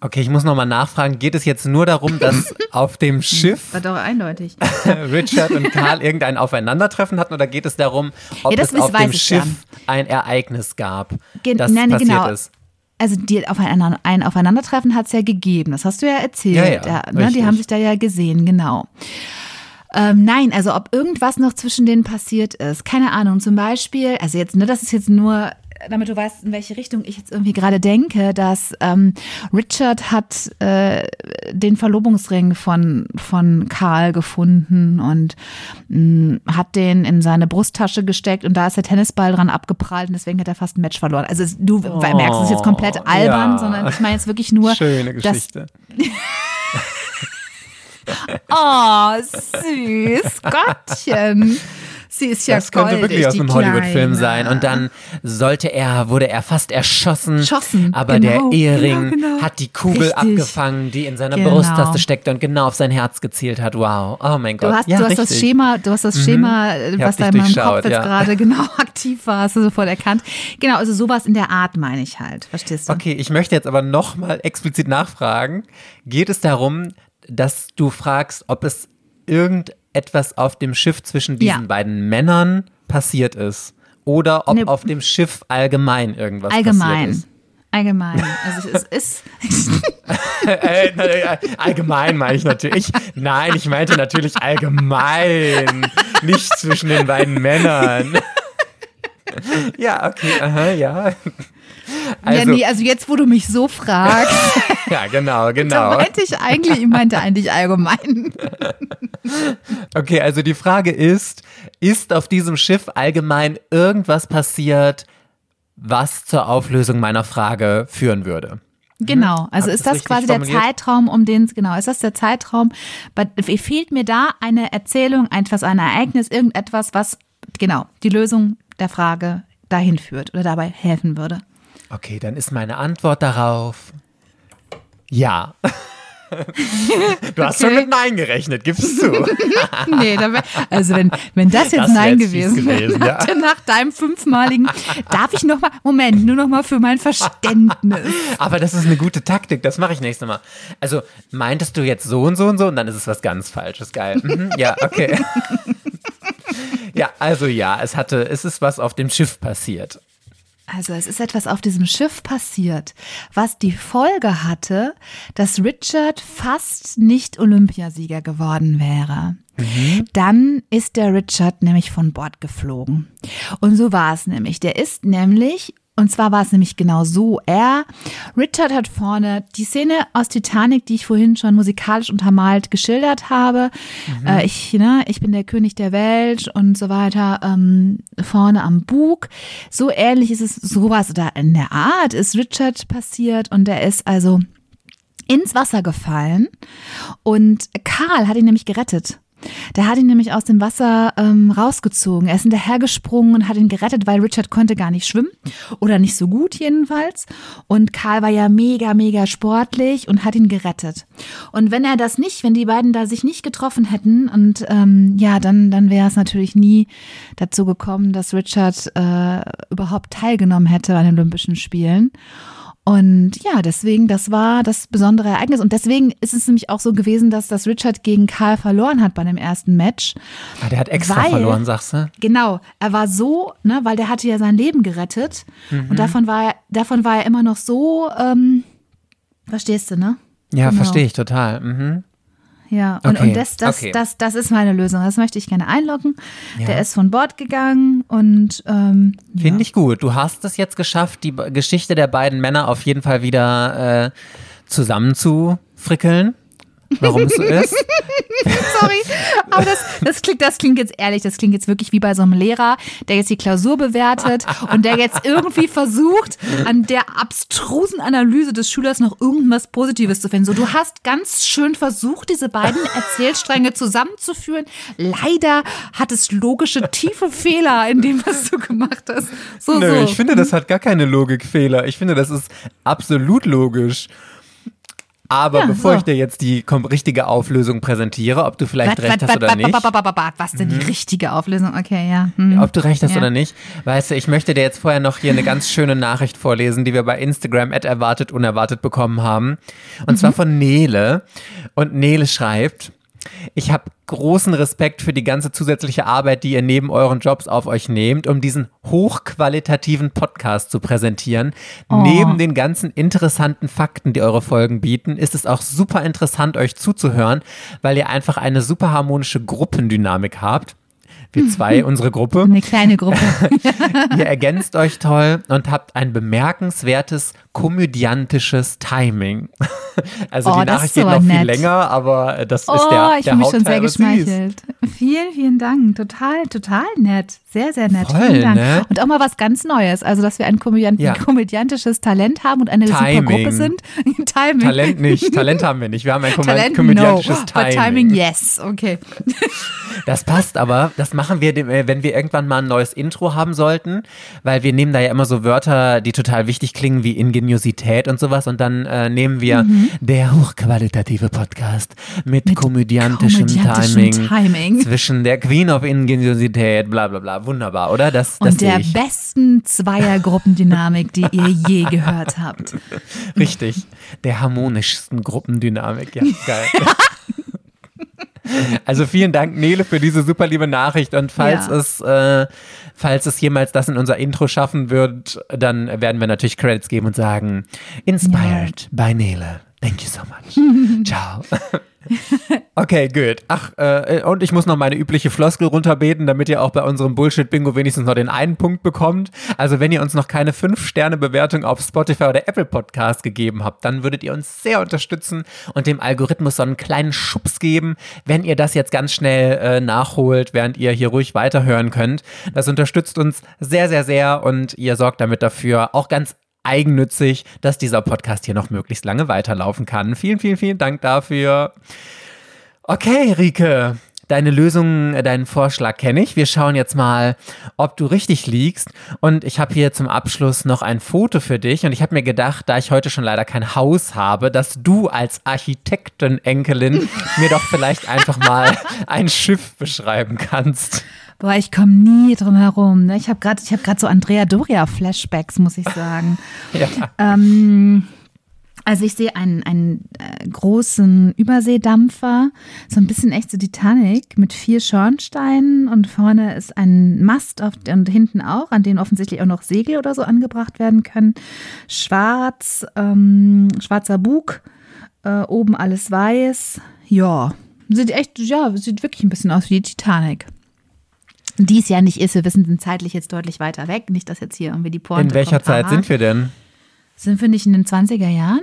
Okay, ich muss nochmal nachfragen. Geht es jetzt nur darum, dass auf dem Schiff War doch eindeutig. Richard und Karl irgendein Aufeinandertreffen hatten oder geht es darum, ob Ja, es auf dem Schiff ja. ein Ereignis gab, Gen- das nein, passiert genau. ist? Also die aufeinander, ein Aufeinandertreffen hat es ja gegeben, das hast du ja erzählt. Ja, ja, ne? Die haben sich da ja gesehen, genau. Ähm, nein, also ob irgendwas noch zwischen denen passiert ist, keine Ahnung. Zum Beispiel, also jetzt, ne, das ist jetzt nur, damit du weißt, in welche Richtung ich jetzt irgendwie gerade denke, dass ähm, Richard hat äh, den Verlobungsring von, von Karl gefunden und mh, hat den in seine Brusttasche gesteckt und da ist der Tennisball dran abgeprallt und deswegen hat er fast ein Match verloren. Also du merkst, es jetzt komplett albern, ja. sondern ich meine jetzt wirklich nur, Schöne Geschichte. Oh, süß, Gottchen. Sie ist ja das könnte goldig, wirklich aus einem Hollywood-Film sein. Und dann sollte er, wurde er fast erschossen. Erschossen, aber genau, der Ehering genau, genau. hat die Kugel Richtig. abgefangen, die in seiner Genau. Brusttaste steckte und genau auf sein Herz gezielt hat. Wow. Oh mein Gott. Du hast, ja, du hast das. Schema, du hast das Schema, äh, Ich was da in meinem Kopf jetzt ja. gerade genau aktiv war, hast du sofort erkannt. Genau, also sowas in der Art meine ich halt. Verstehst du? Okay, ich möchte jetzt aber nochmal explizit nachfragen. Geht es darum, dass du fragst, ob es irgendetwas auf dem Schiff zwischen diesen Ja. beiden Männern passiert ist? Oder ob Ne- auf dem Schiff allgemein irgendwas Allgemein. passiert Allgemein. Also es ist. ist? Äh, allgemein meine ich natürlich. Nein, ich meinte natürlich allgemein. Nicht zwischen den beiden Männern. Ja, okay, aha, ja. Also, ja, nee, also jetzt, wo du mich so fragst, ja, genau, da genau. meinte ich eigentlich, ich meinte eigentlich allgemein. Okay, also die Frage ist, ist auf diesem Schiff allgemein irgendwas passiert, was zur Auflösung meiner Frage führen würde? Genau, also Hab ist das das quasi der formuliert? Zeitraum, um den es, genau, ist das der Zeitraum, fehlt mir da eine Erzählung, etwas, ein Ereignis, irgendetwas, was, genau, die Lösung der Frage dahin führt oder dabei helfen würde. Okay, dann ist meine Antwort darauf ja. Du hast schon Okay. mit Nein gerechnet, gibst du. Nee, wär, also wenn, wenn das jetzt Das Nein jetzt gewesen wäre, nach, ja. nach deinem fünfmaligen, darf ich noch mal, Moment, nur noch mal für mein Verständnis. Aber das ist eine gute Taktik, das mache ich nächstes Mal. Also, meintest du jetzt so und so und so und dann ist es was ganz Falsches, geil. Mhm, ja, okay. Ja, also ja, es hatte, es ist was auf dem Schiff passiert. Also es ist etwas auf diesem Schiff passiert, was die Folge hatte, dass Richard fast nicht Olympiasieger geworden wäre. Dann ist der Richard nämlich von Bord geflogen. Und so war es nämlich. Der ist nämlich und zwar war es nämlich genau so. Er, Richard hat vorne die Szene aus Titanic, die ich vorhin schon musikalisch untermalt geschildert habe. Äh, ich, ne, ich bin der König der Welt und so weiter, ähm, vorne am Bug. So ähnlich ist es, sowas oder in der Art ist Richard passiert und er ist also ins Wasser gefallen und Karl hat ihn nämlich gerettet. Der hat ihn nämlich aus dem Wasser ähm, rausgezogen. Er ist hinterhergesprungen und hat ihn gerettet, weil Richard konnte gar nicht schwimmen oder nicht so gut jedenfalls. Und Karl war ja mega, mega sportlich und hat ihn gerettet. Und wenn er das nicht, wenn die beiden da sich nicht getroffen hätten und ähm, ja, dann, dann wäre es natürlich nie dazu gekommen, dass Richard äh, überhaupt teilgenommen hätte an den Olympischen Spielen. Und ja, deswegen, das war das besondere Ereignis. Und deswegen ist es nämlich auch so gewesen, dass das Richard gegen Karl verloren hat bei dem ersten Match. Ah, der hat extra Weil- verloren, sagst du? Genau, er war so, ne, weil der hatte ja sein Leben gerettet. Mhm. Und davon war er, davon war er immer noch so, ähm, verstehst du, ne? Ja, Genau. verstehe ich total. Mhm. Ja, und, Okay, und das, das, okay. das, das ist meine Lösung. Das möchte ich gerne einloggen. Ja. Der ist von Bord gegangen und ähm, Finde ich gut. Du hast es jetzt geschafft, die Geschichte der beiden Männer auf jeden Fall wieder äh, zusammenzufrickeln. Warum es so ist. sorry, aber das, das, klingt, das klingt jetzt ehrlich, das klingt jetzt wirklich wie bei so einem Lehrer, der jetzt die Klausur bewertet und der jetzt irgendwie versucht, an der abstrusen Analyse des Schülers noch irgendwas Positives zu finden. So, du hast ganz schön versucht, diese beiden Erzählstränge zusammenzuführen. Leider hat es logische, tiefe Fehler in dem, was du gemacht hast. So, Nö, so. ich finde, das hat gar keine Logikfehler. Ich finde, das ist absolut logisch. Aber Ja, bevor so. ich dir jetzt die richtige Auflösung präsentiere, ob du vielleicht Wat, recht wat, hast wat, oder nicht, Was denn die richtige Auflösung? Okay, ja. Hm. ob du recht hast Ja. oder nicht, weißt du, ich möchte dir jetzt vorher noch hier eine ganz schöne Nachricht vorlesen, die wir bei Instagram at erwartet unerwartet bekommen haben. Und zwar von Nele. Und Nele schreibt, ich habe großen Respekt für die ganze zusätzliche Arbeit, die ihr neben euren Jobs auf euch nehmt, um diesen hochqualitativen Podcast zu präsentieren. Neben den ganzen interessanten Fakten, die eure Folgen bieten, ist es auch super interessant, euch zuzuhören, weil ihr einfach eine super harmonische Gruppendynamik habt. Wir zwei, unsere Gruppe. Eine kleine Gruppe. Ihr ergänzt euch toll und habt ein bemerkenswertes komödiantisches Timing. Also Oh, die das Nachricht ist geht noch viel nett. länger, aber das ist Oh, der, ich der mich schon sehr ist. geschmeichelt. Vielen, vielen Dank. Total, total nett. Sehr, sehr nett. Voll, vielen Dank. ne? Und auch mal was ganz Neues. Also, dass wir ein komödiant Ja. komödiantisches Talent haben und eine super Timing. Gruppe sind. Timing. Talent nicht, Talent haben wir nicht. Wir haben ein kom Talent, komödiantisches no. Timing. But Timing, yes. Okay. Das passt aber, das machen wir, äh, wenn wir irgendwann mal ein neues Intro haben sollten, weil wir nehmen da ja immer so Wörter, die total wichtig klingen, wie Ingeniosität und sowas und dann äh, nehmen wir der hochqualitative Podcast mit. Mit komödiantischem, komödiantischem Timing, Timing. zwischen der Queen of Ingeniosität, bla bla bla. Wunderbar, oder? Das, das Und der ich. besten Zweiergruppendynamik, die ihr je gehört habt. Richtig. Der harmonischsten Gruppendynamik. Ja, geil. Also vielen Dank, Nele, für diese super liebe Nachricht. Und falls Ja. es, äh, falls es jemals das in unser Intro schaffen wird, dann werden wir natürlich Credits geben und sagen, inspired by Nele. Thank you so much. Ciao. Okay, gut. Ach, äh, und ich muss noch meine übliche Floskel runterbeten, damit ihr auch bei unserem Bullshit-Bingo wenigstens noch den einen Punkt bekommt. Also, wenn ihr uns noch keine 5-Sterne-Bewertung auf Spotify oder Apple Podcast gegeben habt, dann würdet ihr uns sehr unterstützen und dem Algorithmus so einen kleinen Schubs geben, wenn ihr das jetzt ganz schnell äh, nachholt, während ihr hier ruhig weiterhören könnt. Das unterstützt uns sehr, sehr, sehr und ihr sorgt damit dafür, auch ganz eigennützig, dass dieser Podcast hier noch möglichst lange weiterlaufen kann. Vielen, vielen, vielen Dank dafür. Okay, Rike. Deine Lösung, äh, deinen Vorschlag kenne ich. Wir schauen jetzt mal, ob du richtig liegst. Und ich habe hier zum Abschluss noch ein Foto für dich. Und ich habe mir gedacht, da ich heute schon leider kein Haus habe, dass du als Architektenenkelin mir doch vielleicht einfach mal ein Schiff beschreiben kannst. Boah, ich komme nie drum herum. Ne? Ich habe gerade hab so Andrea Doria-Flashbacks, muss ich sagen. Ja. Ähm, Also ich sehe einen, einen äh, großen Überseedampfer, so ein bisschen echt so Titanic mit vier Schornsteinen und vorne ist ein Mast auf, und hinten auch, an dem offensichtlich auch noch Segel oder so angebracht werden können. Schwarz, ähm, schwarzer Bug, äh, oben alles weiß. Ja, sieht echt, ja, sieht wirklich ein bisschen aus wie die Titanic. Die es ja nicht ist, wir wissen, sind zeitlich jetzt deutlich weiter weg. Nicht, dass jetzt hier irgendwie die Pointe In welcher kommt, Zeit sind wir denn? Sind wir nicht in den 20er Jahren?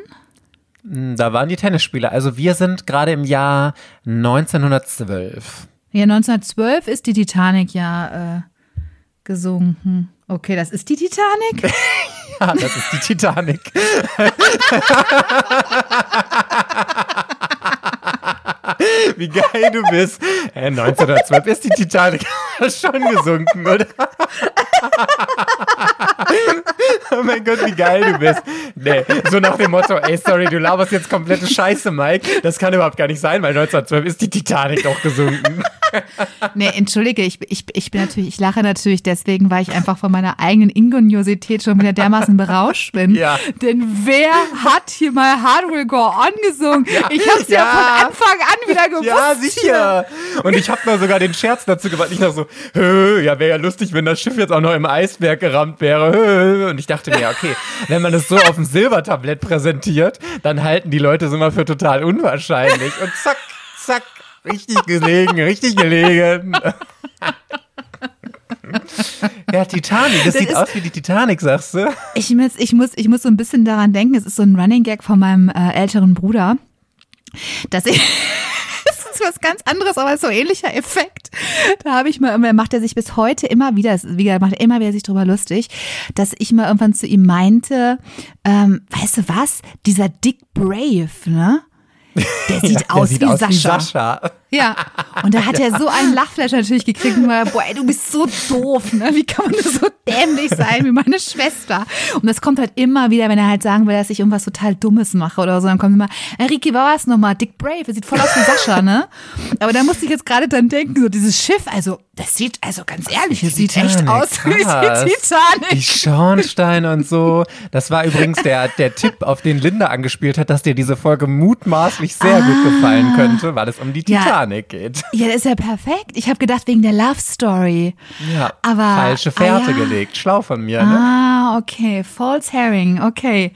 Hm, Da waren die Tennisspieler. Also wir sind gerade im Jahr 1912. Ja, 1912 ist die Titanic ja äh, gesunken. Okay, das ist die Titanic? Ja, das ist die Titanic. Wie geil du bist. Äh, 1912 ist die Titanic schon gesunken, oder? Oh mein Gott, wie geil du bist. Nee, so nach dem Motto, ey, sorry, du laberst jetzt komplette Scheiße, Mike. Das kann überhaupt gar nicht sein, weil 1912 ist die Titanic doch gesunken. nee, entschuldige, ich, ich, ich bin natürlich, ich lache natürlich deswegen, weil ich einfach von meiner eigenen Ingeniosität schon wieder dermaßen berauscht bin. Ja. Denn wer hat hier mal Hard Will Go On gesungen? ich hab's ja. Ja. von Anfang an wieder gewusst. Ja, hier. sicher. Und ich habe noch sogar den Scherz dazu gemacht. Ich noch so, ja, wäre ja lustig, wenn das Schiff jetzt auch noch im Eisberg gerammt wäre. Hö. Und ich dachte mir, okay, wenn man es so auf dem Silbertablett präsentiert, dann halten die Leute es immer für total unwahrscheinlich. Und zack, zack, richtig gelegen, richtig gelegen. Ja, Titanic, das, Das sieht aus wie die Titanic, sagst du? Ich muss, ich, muss, ich muss so ein bisschen daran denken, es ist so ein Running Gag von meinem äh, älteren Bruder, dass ich. Was ganz anderes, aber so ähnlicher Effekt. Da habe ich mal, da macht er sich bis heute immer wieder, das- wie gesagt, macht er immer wieder sich drüber lustig, dass ich mal irgendwann zu ihm meinte, ähm, weißt du was, dieser Dick Brave, ne? Der sieht Der aus, sieht wie, aus Sascha. wie Sascha. Ja, und da hat er so einen Lachflash natürlich gekriegt und war, boah, ey, du bist so doof, ne? Wie kann man nur so dämlich sein wie meine Schwester? Und das kommt halt immer wieder, wenn er halt sagen will, dass ich irgendwas total Dummes mache oder so, dann kommt immer, Enrique, war es nochmal? Dick Brave, er sieht voll aus wie Sascha, ne? Aber da musste ich jetzt gerade dann denken, so dieses Schiff, also, das sieht, also ganz ehrlich, es sieht echt Titanic, aus wie krass. die Titanic. Die Schornsteine und so. Das war übrigens der, der Tipp, auf den Linda angespielt hat, dass dir diese Folge mutmaßlich sehr gut gefallen könnte, weil es um die Ah. Ja. Titanic geht. Ja, das ist ja perfekt. Ich habe gedacht, wegen der Love Story. Ja, Aber- falsche ah, Fährte ja. gelegt. Schlau von mir, ne? Ah, okay. False Herring, okay.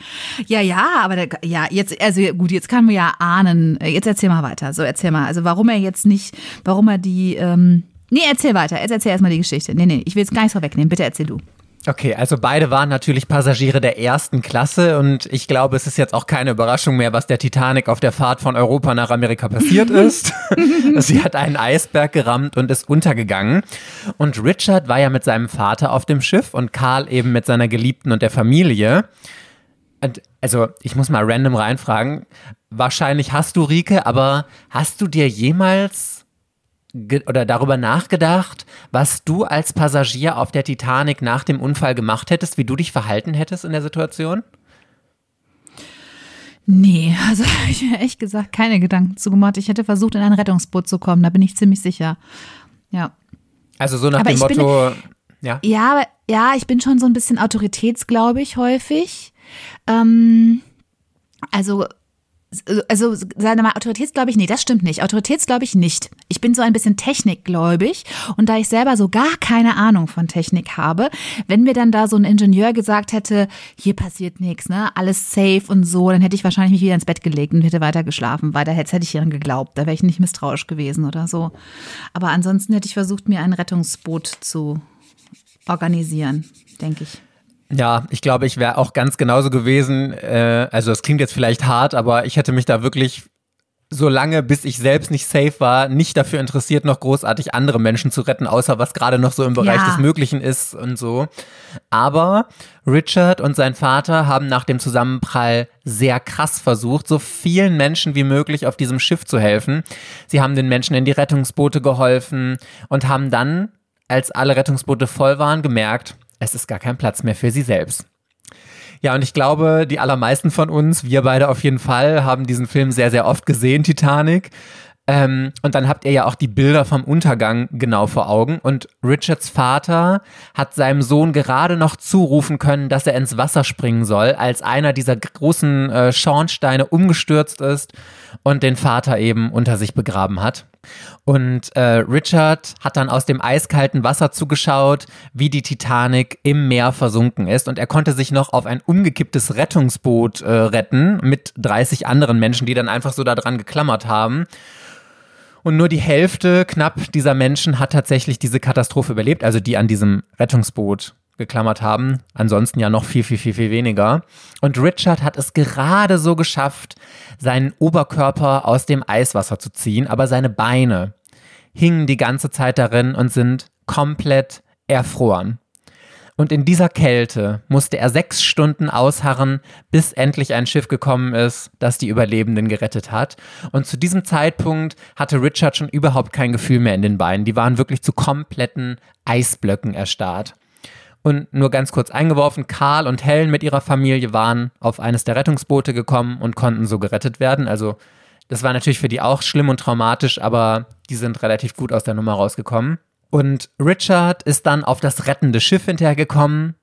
Ja, ja, aber der, ja, jetzt, also gut, jetzt kann man ja ahnen. Jetzt erzähl mal weiter. So, erzähl mal. Also warum er jetzt nicht, warum er die, ähm, nee, erzähl weiter. Jetzt erzähl erstmal die Geschichte. Nee, nee, ich will jetzt gar nichts vorwegnehmen. Bitte erzähl du. Okay, also beide waren natürlich Passagiere der ersten Klasse und ich glaube, es ist jetzt auch keine Überraschung mehr, was der Titanic auf der Fahrt von Europa nach Amerika passiert ist. Sie hat einen Eisberg gerammt und ist untergegangen. Und Richard war ja mit seinem Vater auf dem Schiff und Karl eben mit seiner Geliebten und der Familie. Und also, ich muss mal random reinfragen. Wahrscheinlich hast du, Rike, aber hast du dir jemals oder darüber nachgedacht, was du als Passagier auf der Titanic nach dem Unfall gemacht hättest, wie du dich verhalten hättest in der Situation? Nee, also habe ich mir echt gesagt keine Gedanken zu gemacht. Ich hätte versucht, in ein Rettungsboot zu kommen, da bin ich ziemlich sicher. Ja. Also so nach Aber dem ich bin- Motto, ja. Ja, aber- ja, ich bin schon so ein bisschen autoritätsgläubig häufig. Ähm, also, also, sagen wir mal, autoritätsgläubig, nee, das stimmt nicht. Autoritätsgläubig nicht. Ich bin so ein bisschen technikgläubig und da ich selber so gar keine Ahnung von Technik habe, wenn mir dann da so ein Ingenieur gesagt hätte, hier passiert nichts, ne, alles safe und so, dann hätte ich wahrscheinlich mich wieder ins Bett gelegt und hätte weiter geschlafen, weil da hätte hätte ich ihren geglaubt, da wäre ich nicht misstrauisch gewesen oder so. Aber ansonsten hätte ich versucht, mir ein Rettungsboot zu organisieren, denke ich. Ja, ich glaube, ich wäre auch ganz genauso gewesen. Äh, also es klingt jetzt vielleicht hart, aber ich hätte mich da wirklich so lange, bis ich selbst nicht safe war, nicht dafür interessiert, noch großartig andere Menschen zu retten, außer was gerade noch so im Bereich Ja. des Möglichen ist und so. Aber Richard und sein Vater haben nach dem Zusammenprall sehr krass versucht, so vielen Menschen wie möglich auf diesem Schiff zu helfen. Sie haben den Menschen in die Rettungsboote geholfen und haben dann, als alle Rettungsboote voll waren, gemerkt, es ist gar kein Platz mehr für sie selbst. Ja, und ich glaube, die allermeisten von uns, wir beide auf jeden Fall, haben diesen Film sehr, sehr oft gesehen, Titanic. Ähm, und dann habt ihr ja auch die Bilder vom Untergang genau vor Augen. Und Richards Vater hat seinem Sohn gerade noch zurufen können, dass er ins Wasser springen soll, als einer dieser großen äh, Schornsteine umgestürzt ist und den Vater eben unter sich begraben hat. Und äh, Richard hat dann aus dem eiskalten Wasser zugeschaut, wie die Titanic im Meer versunken ist. Und er konnte sich noch auf ein umgekipptes Rettungsboot äh, retten mit 30 anderen Menschen, die dann einfach so daran geklammert haben. Und nur die Hälfte knapp dieser Menschen hat tatsächlich diese Katastrophe überlebt, also die an diesem Rettungsboot geklammert haben. Ansonsten ja noch viel, viel, viel, viel weniger. Und Richard hat es gerade so geschafft, seinen Oberkörper aus dem Eiswasser zu ziehen, aber seine Beine hingen die ganze Zeit darin und sind komplett erfroren. Und in dieser Kälte musste er sechs Stunden ausharren, bis endlich ein Schiff gekommen ist, das die Überlebenden gerettet hat. Und zu diesem Zeitpunkt hatte Richard schon überhaupt kein Gefühl mehr in den Beinen. Die waren wirklich zu kompletten Eisblöcken erstarrt. Und nur ganz kurz eingeworfen, Karl und Helen mit ihrer Familie waren auf eines der Rettungsboote gekommen und konnten so gerettet werden. Also das war natürlich für die auch schlimm und traumatisch, aber die sind relativ gut aus der Nummer rausgekommen. Und Richard ist dann auf das rettende Schiff hinterhergekommen.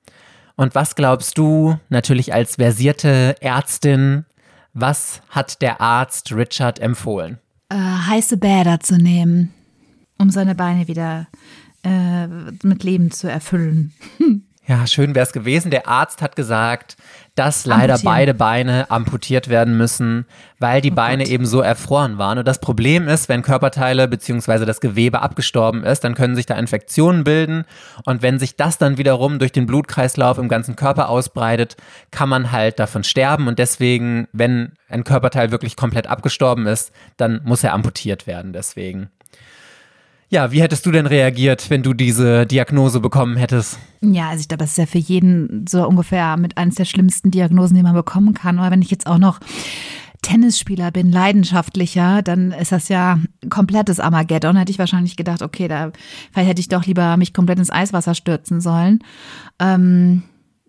Und was glaubst du, natürlich als versierte Ärztin, was hat der Arzt Richard empfohlen? Äh, heiße Bäder zu nehmen, um seine Beine wieder äh, mit Leben zu erfüllen. Ja, schön wäre es gewesen. Der Arzt hat gesagt, dass leider Amputieren. beide Beine amputiert werden müssen, weil die Oh Beine Gott. eben so erfroren waren. Und das Problem ist, wenn Körperteile bzw. das Gewebe abgestorben ist, dann können sich da Infektionen bilden. Und wenn sich das dann wiederum durch den Blutkreislauf im ganzen Körper ausbreitet, kann man halt davon sterben. Und deswegen, wenn ein Körperteil wirklich komplett abgestorben ist, dann muss er amputiert werden. Deswegen. Ja, wie hättest du denn reagiert, wenn du diese Diagnose bekommen hättest? Ja, also ich glaube, das ist ja für jeden so ungefähr mit eines der schlimmsten Diagnosen, die man bekommen kann. Aber wenn ich jetzt auch noch Tennisspieler bin, leidenschaftlicher, dann ist das ja komplettes Armageddon. Hätte ich wahrscheinlich gedacht, okay, da vielleicht hätte ich doch lieber mich komplett ins Eiswasser stürzen sollen. Ähm,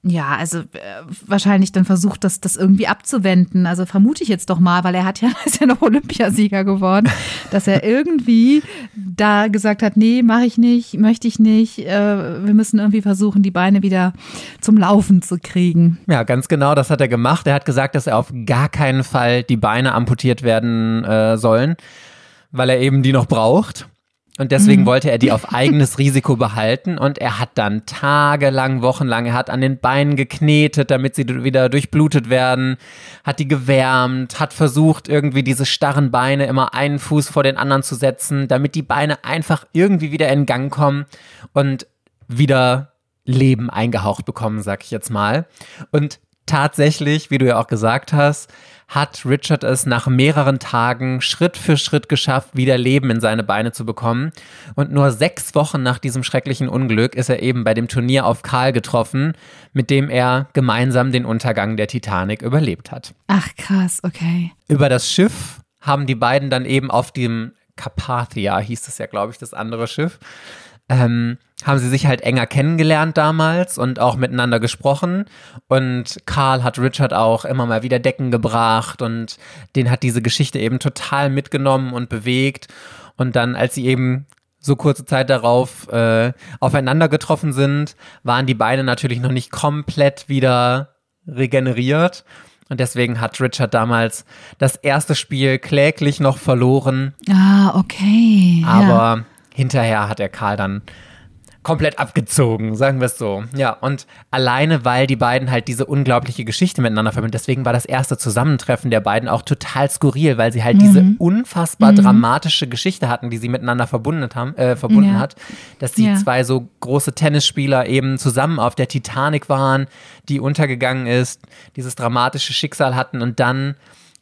ja, also äh, wahrscheinlich dann versucht, das, das irgendwie abzuwenden. Also vermute ich jetzt doch mal, weil er hat ja, ist ja noch Olympiasieger geworden, dass er irgendwie da gesagt hat, nee, mache ich nicht, möchte ich nicht. Äh, wir müssen irgendwie versuchen, die Beine wieder zum Laufen zu kriegen. Ja, ganz genau, das hat er gemacht. Er hat gesagt, dass er auf gar keinen Fall die Beine amputiert werden äh, sollen, weil er eben die noch braucht. Und deswegen wollte er die auf eigenes Risiko behalten. Und er hat dann tagelang, wochenlang, er hat an den Beinen geknetet, damit sie wieder durchblutet werden, hat die gewärmt, hat versucht, irgendwie diese starren Beine immer einen Fuß vor den anderen zu setzen, damit die Beine einfach irgendwie wieder in Gang kommen und wieder Leben eingehaucht bekommen, sag ich jetzt mal. Und tatsächlich, wie du ja auch gesagt hast, hat Richard es nach mehreren Tagen Schritt für Schritt geschafft, wieder Leben in seine Beine zu bekommen. Und nur sechs Wochen nach diesem schrecklichen Unglück ist er eben bei dem Turnier auf Karl getroffen, mit dem er gemeinsam den Untergang der Titanic überlebt hat. Ach krass, okay. Über das Schiff haben die beiden dann eben auf dem Carpathia, hieß es ja, glaube ich, das andere Schiff, ähm, haben sie sich halt enger kennengelernt damals und auch miteinander gesprochen. Und Karl hat Richard auch immer mal wieder Decken gebracht und den hat diese Geschichte eben total mitgenommen und bewegt. Und dann, als sie eben so kurze Zeit darauf äh, aufeinander getroffen sind, waren die Beine natürlich noch nicht komplett wieder regeneriert. Und deswegen hat Richard damals das erste Spiel kläglich noch verloren. Ah, okay. ja. Hinterher hat er Karl dann komplett abgezogen, sagen wir es so. Ja, und alleine, weil die beiden halt diese unglaubliche Geschichte miteinander verbinden, deswegen war das erste Zusammentreffen der beiden auch total skurril, weil sie halt diese unfassbar dramatische Geschichte hatten, die sie miteinander verbunden haben, äh, verbunden Ja. hat, dass die Ja. zwei so große Tennisspieler eben zusammen auf der Titanic waren, die untergegangen ist, dieses dramatische Schicksal hatten und dann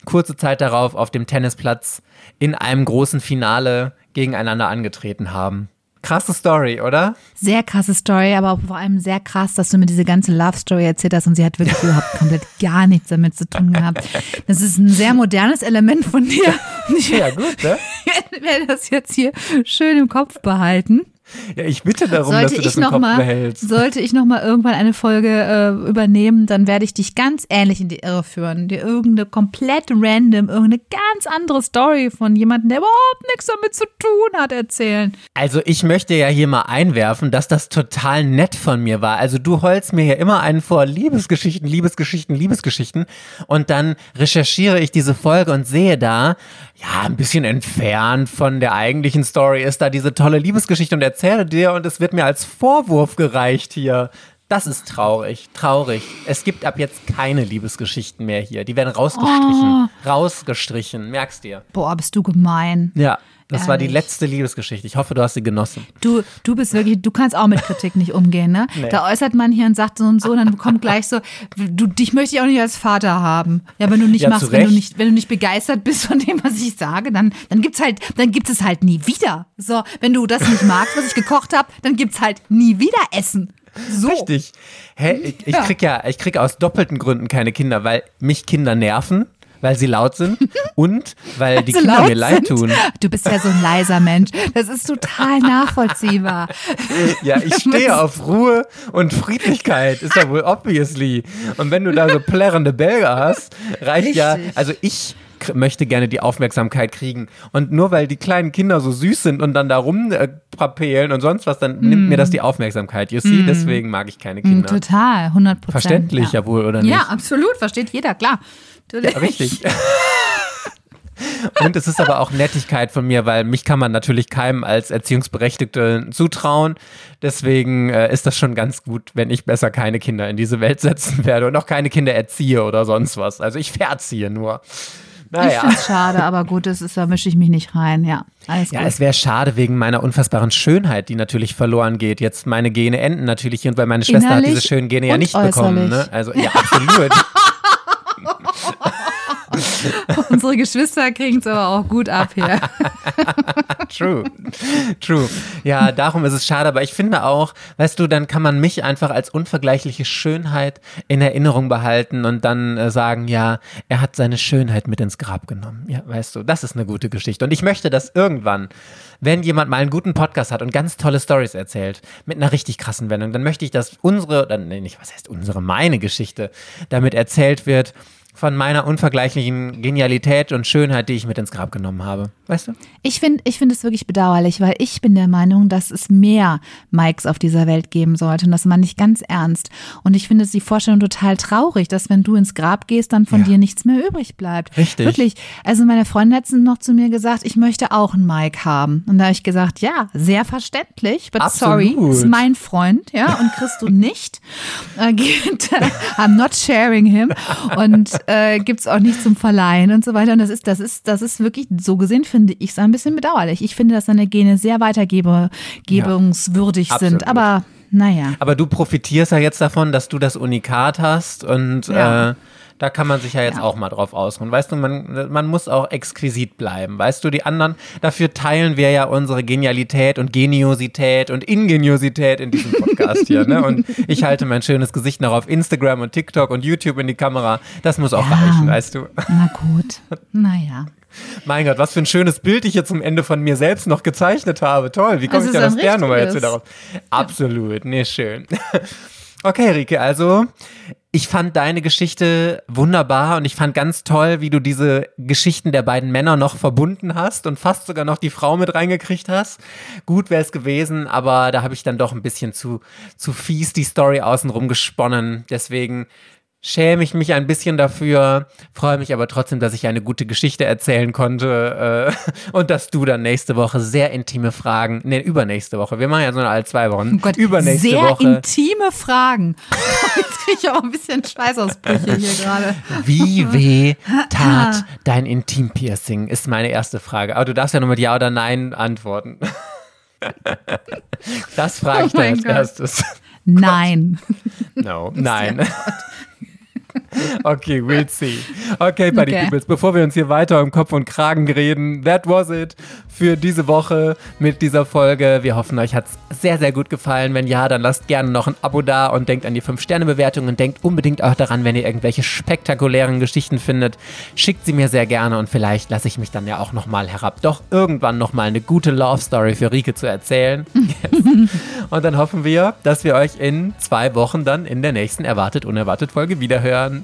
kurze Zeit darauf auf dem Tennisplatz in einem großen Finale gegeneinander angetreten haben. Krasse Story, oder? Sehr krasse Story, aber vor allem sehr krass, dass du mir diese ganze Love Story erzählt hast und sie hat wirklich überhaupt komplett gar nichts damit zu tun gehabt. Das ist ein sehr modernes Element von dir. Ich Ja, gut, ne? werde das jetzt hier schön im Kopf behalten. Ja, ich bitte darum, sollte dass du das ich im noch Kopf mal, behältst. Sollte ich noch mal irgendwann eine Folge äh, übernehmen, dann werde ich dich ganz ähnlich in die Irre führen. Dir irgendeine komplett random, irgendeine ganz andere Story von jemandem, der überhaupt nichts damit zu tun hat, erzählen. Also ich möchte ja hier mal einwerfen, dass das total nett von mir war. Also du holst mir ja immer einen vor Liebesgeschichten, Liebesgeschichten, Liebesgeschichten und dann recherchiere ich diese Folge und sehe da, ja, ein bisschen entfernt von der eigentlichen Story ist da diese tolle Liebesgeschichte und erzähle dir und es wird mir als Vorwurf gereicht hier. Das ist traurig, traurig. Es gibt ab jetzt keine Liebesgeschichten mehr hier. Die werden rausgestrichen. Rausgestrichen, merkst dir. Boah, bist du gemein. Ja, das war die Ehrlich. letzte Liebesgeschichte. Ich hoffe, du hast sie genossen. Du, du bist wirklich, du kannst auch mit Kritik nicht umgehen, ne? Nee. Da äußert man hier und sagt so und so, dann kommt gleich so, du, dich möchte ich auch nicht als Vater haben. Ja, wenn du nicht Ja, machst, wenn du nicht, wenn du nicht begeistert bist von dem, was ich sage, dann, dann gibt's halt, dann gibt es halt nie wieder. So, wenn du das nicht magst, was ich gekocht habe, dann gibt's halt nie wieder Essen. So. Richtig. Hä, ich, ich krieg ja, ich krieg aus doppelten Gründen keine Kinder, weil mich Kinder nerven, weil sie laut sind und weil die so Kinder mir leid sind. tun. Du bist ja so ein leiser Mensch. Das ist total nachvollziehbar. Ja, ich stehe auf Ruhe und Friedlichkeit, ist ja wohl obviously. Und wenn du da so plärrende Belger hast, reicht ja, Richtig. also ich möchte gerne die Aufmerksamkeit kriegen. Und nur weil die kleinen Kinder so süß sind und dann da rumpapelen und sonst was, dann nimmt mir das die Aufmerksamkeit. You see, deswegen mag ich keine Mm, Kinder. Total, 100 Prozent. Verständlich ja wohl, oder nicht? Ja, absolut, versteht jeder, klar. Natürlich. Richtig. Und es ist aber auch Nettigkeit von mir, weil mich kann man natürlich keinem als Erziehungsberechtigte zutrauen. Deswegen äh, ist das schon ganz gut, wenn ich besser keine Kinder in diese Welt setzen werde und auch keine Kinder erziehe oder sonst was. Also ich verziehe nur. Ich Naja. finde es schade, aber gut, das ist, da mische ich mich nicht rein. Ja, alles Ja, gut. es wäre schade wegen meiner unfassbaren Schönheit, die natürlich verloren geht. Jetzt meine Gene enden natürlich hier und weil meine Schwester hat Innerlich diese schönen Gene ja nicht bekommen. Ne? äußerlich. Also ja, absolut. Unsere Geschwister kriegen es aber auch gut ab hier. True. True. Ja, darum ist es schade, aber ich finde auch, weißt du, dann kann man mich einfach als unvergleichliche Schönheit in Erinnerung behalten und dann äh, sagen, ja, er hat seine Schönheit mit ins Grab genommen. Ja, weißt du, das ist eine gute Geschichte. Und ich möchte, dass irgendwann, wenn jemand mal einen guten Podcast hat und ganz tolle Stories erzählt, mit einer richtig krassen Wendung, dann möchte ich, dass unsere, oder nee, nicht, was heißt unsere, meine Geschichte damit erzählt wird von meiner unvergleichlichen Genialität und Schönheit, die ich mit ins Grab genommen habe. Weißt du? Ich finde ich finde es wirklich bedauerlich, weil ich bin der Meinung, dass es mehr Mikes auf dieser Welt geben sollte und das meine ich ganz ernst. Und ich finde die Vorstellung total traurig, dass wenn du ins Grab gehst, dann von Ja. dir nichts mehr übrig bleibt. Richtig. Wirklich. Also meine Freundin hat noch zu mir gesagt, ich möchte auch einen Mike haben. Und da habe ich gesagt, ja, sehr verständlich, but sorry, Absolut. ist mein Freund, ja, und kriegst du nicht. Äh, I'm not sharing him. Und äh, gibt's auch nicht zum Verleihen und so weiter. Und das ist, das ist, das ist wirklich, so gesehen finde ich es ein bisschen bedauerlich. Ich finde, dass seine Gene sehr weitergebungswürdig absolut. sind. Aber naja. Aber du profitierst ja jetzt davon, dass du das Unikat hast und Ja. äh, da kann man sich ja jetzt Ja. auch mal drauf ausruhen. Weißt du, man, man muss auch exquisit bleiben. Weißt du, die anderen, dafür teilen wir ja unsere Genialität und Geniosität und Ingeniosität in diesem Podcast hier. Ne? Und ich halte mein schönes Gesicht noch auf Instagram und TikTok und YouTube in die Kamera. Das muss auch Ja. reichen, weißt du. Na gut. Naja. Mein Gott, was für ein schönes Bild ich jetzt zum Ende von mir selbst noch gezeichnet habe. Toll, wie komme Es ich denn aus ein der Nummer jetzt wieder raus? Absolut, nee, schön. Okay, Rike, also ich fand deine Geschichte wunderbar und ich fand ganz toll, wie du diese Geschichten der beiden Männer noch verbunden hast und fast sogar noch die Frau mit reingekriegt hast. Gut wäre es gewesen, aber da habe ich dann doch ein bisschen zu, zu fies die Story außenrum gesponnen. Deswegen schäme ich mich ein bisschen dafür, freue mich aber trotzdem, dass ich eine gute Geschichte erzählen konnte äh, und dass du dann nächste Woche sehr intime Fragen, nee, übernächste Woche, wir machen ja so eine alle zwei Wochen, Oh Gott, übernächste sehr Woche, intime Fragen. Jetzt kriege ich auch ein bisschen Schweißausbrüche hier gerade. wie weh tat dein Intimpiercing, ist meine erste Frage. Aber du darfst ja nur mit Ja oder Nein antworten. Das frage ich Oh dir mein als Gott. erstes. Nein. No, nein. Okay, we'll see. Okay, Buddy Okay. Peoples, bevor wir uns hier weiter um Kopf und Kragen reden, that was it für diese Woche mit dieser Folge. Wir hoffen, euch hat es sehr, sehr gut gefallen. Wenn ja, dann lasst gerne noch ein Abo da und denkt an die 5-Sterne-Bewertung und denkt unbedingt auch daran, wenn ihr irgendwelche spektakulären Geschichten findet, schickt sie mir sehr gerne und vielleicht lasse ich mich dann ja auch nochmal herab, doch irgendwann nochmal eine gute Love-Story für Rike zu erzählen. und dann hoffen wir, dass wir euch in zwei Wochen dann in der nächsten Erwartet Unerwartet Folge wiederhören.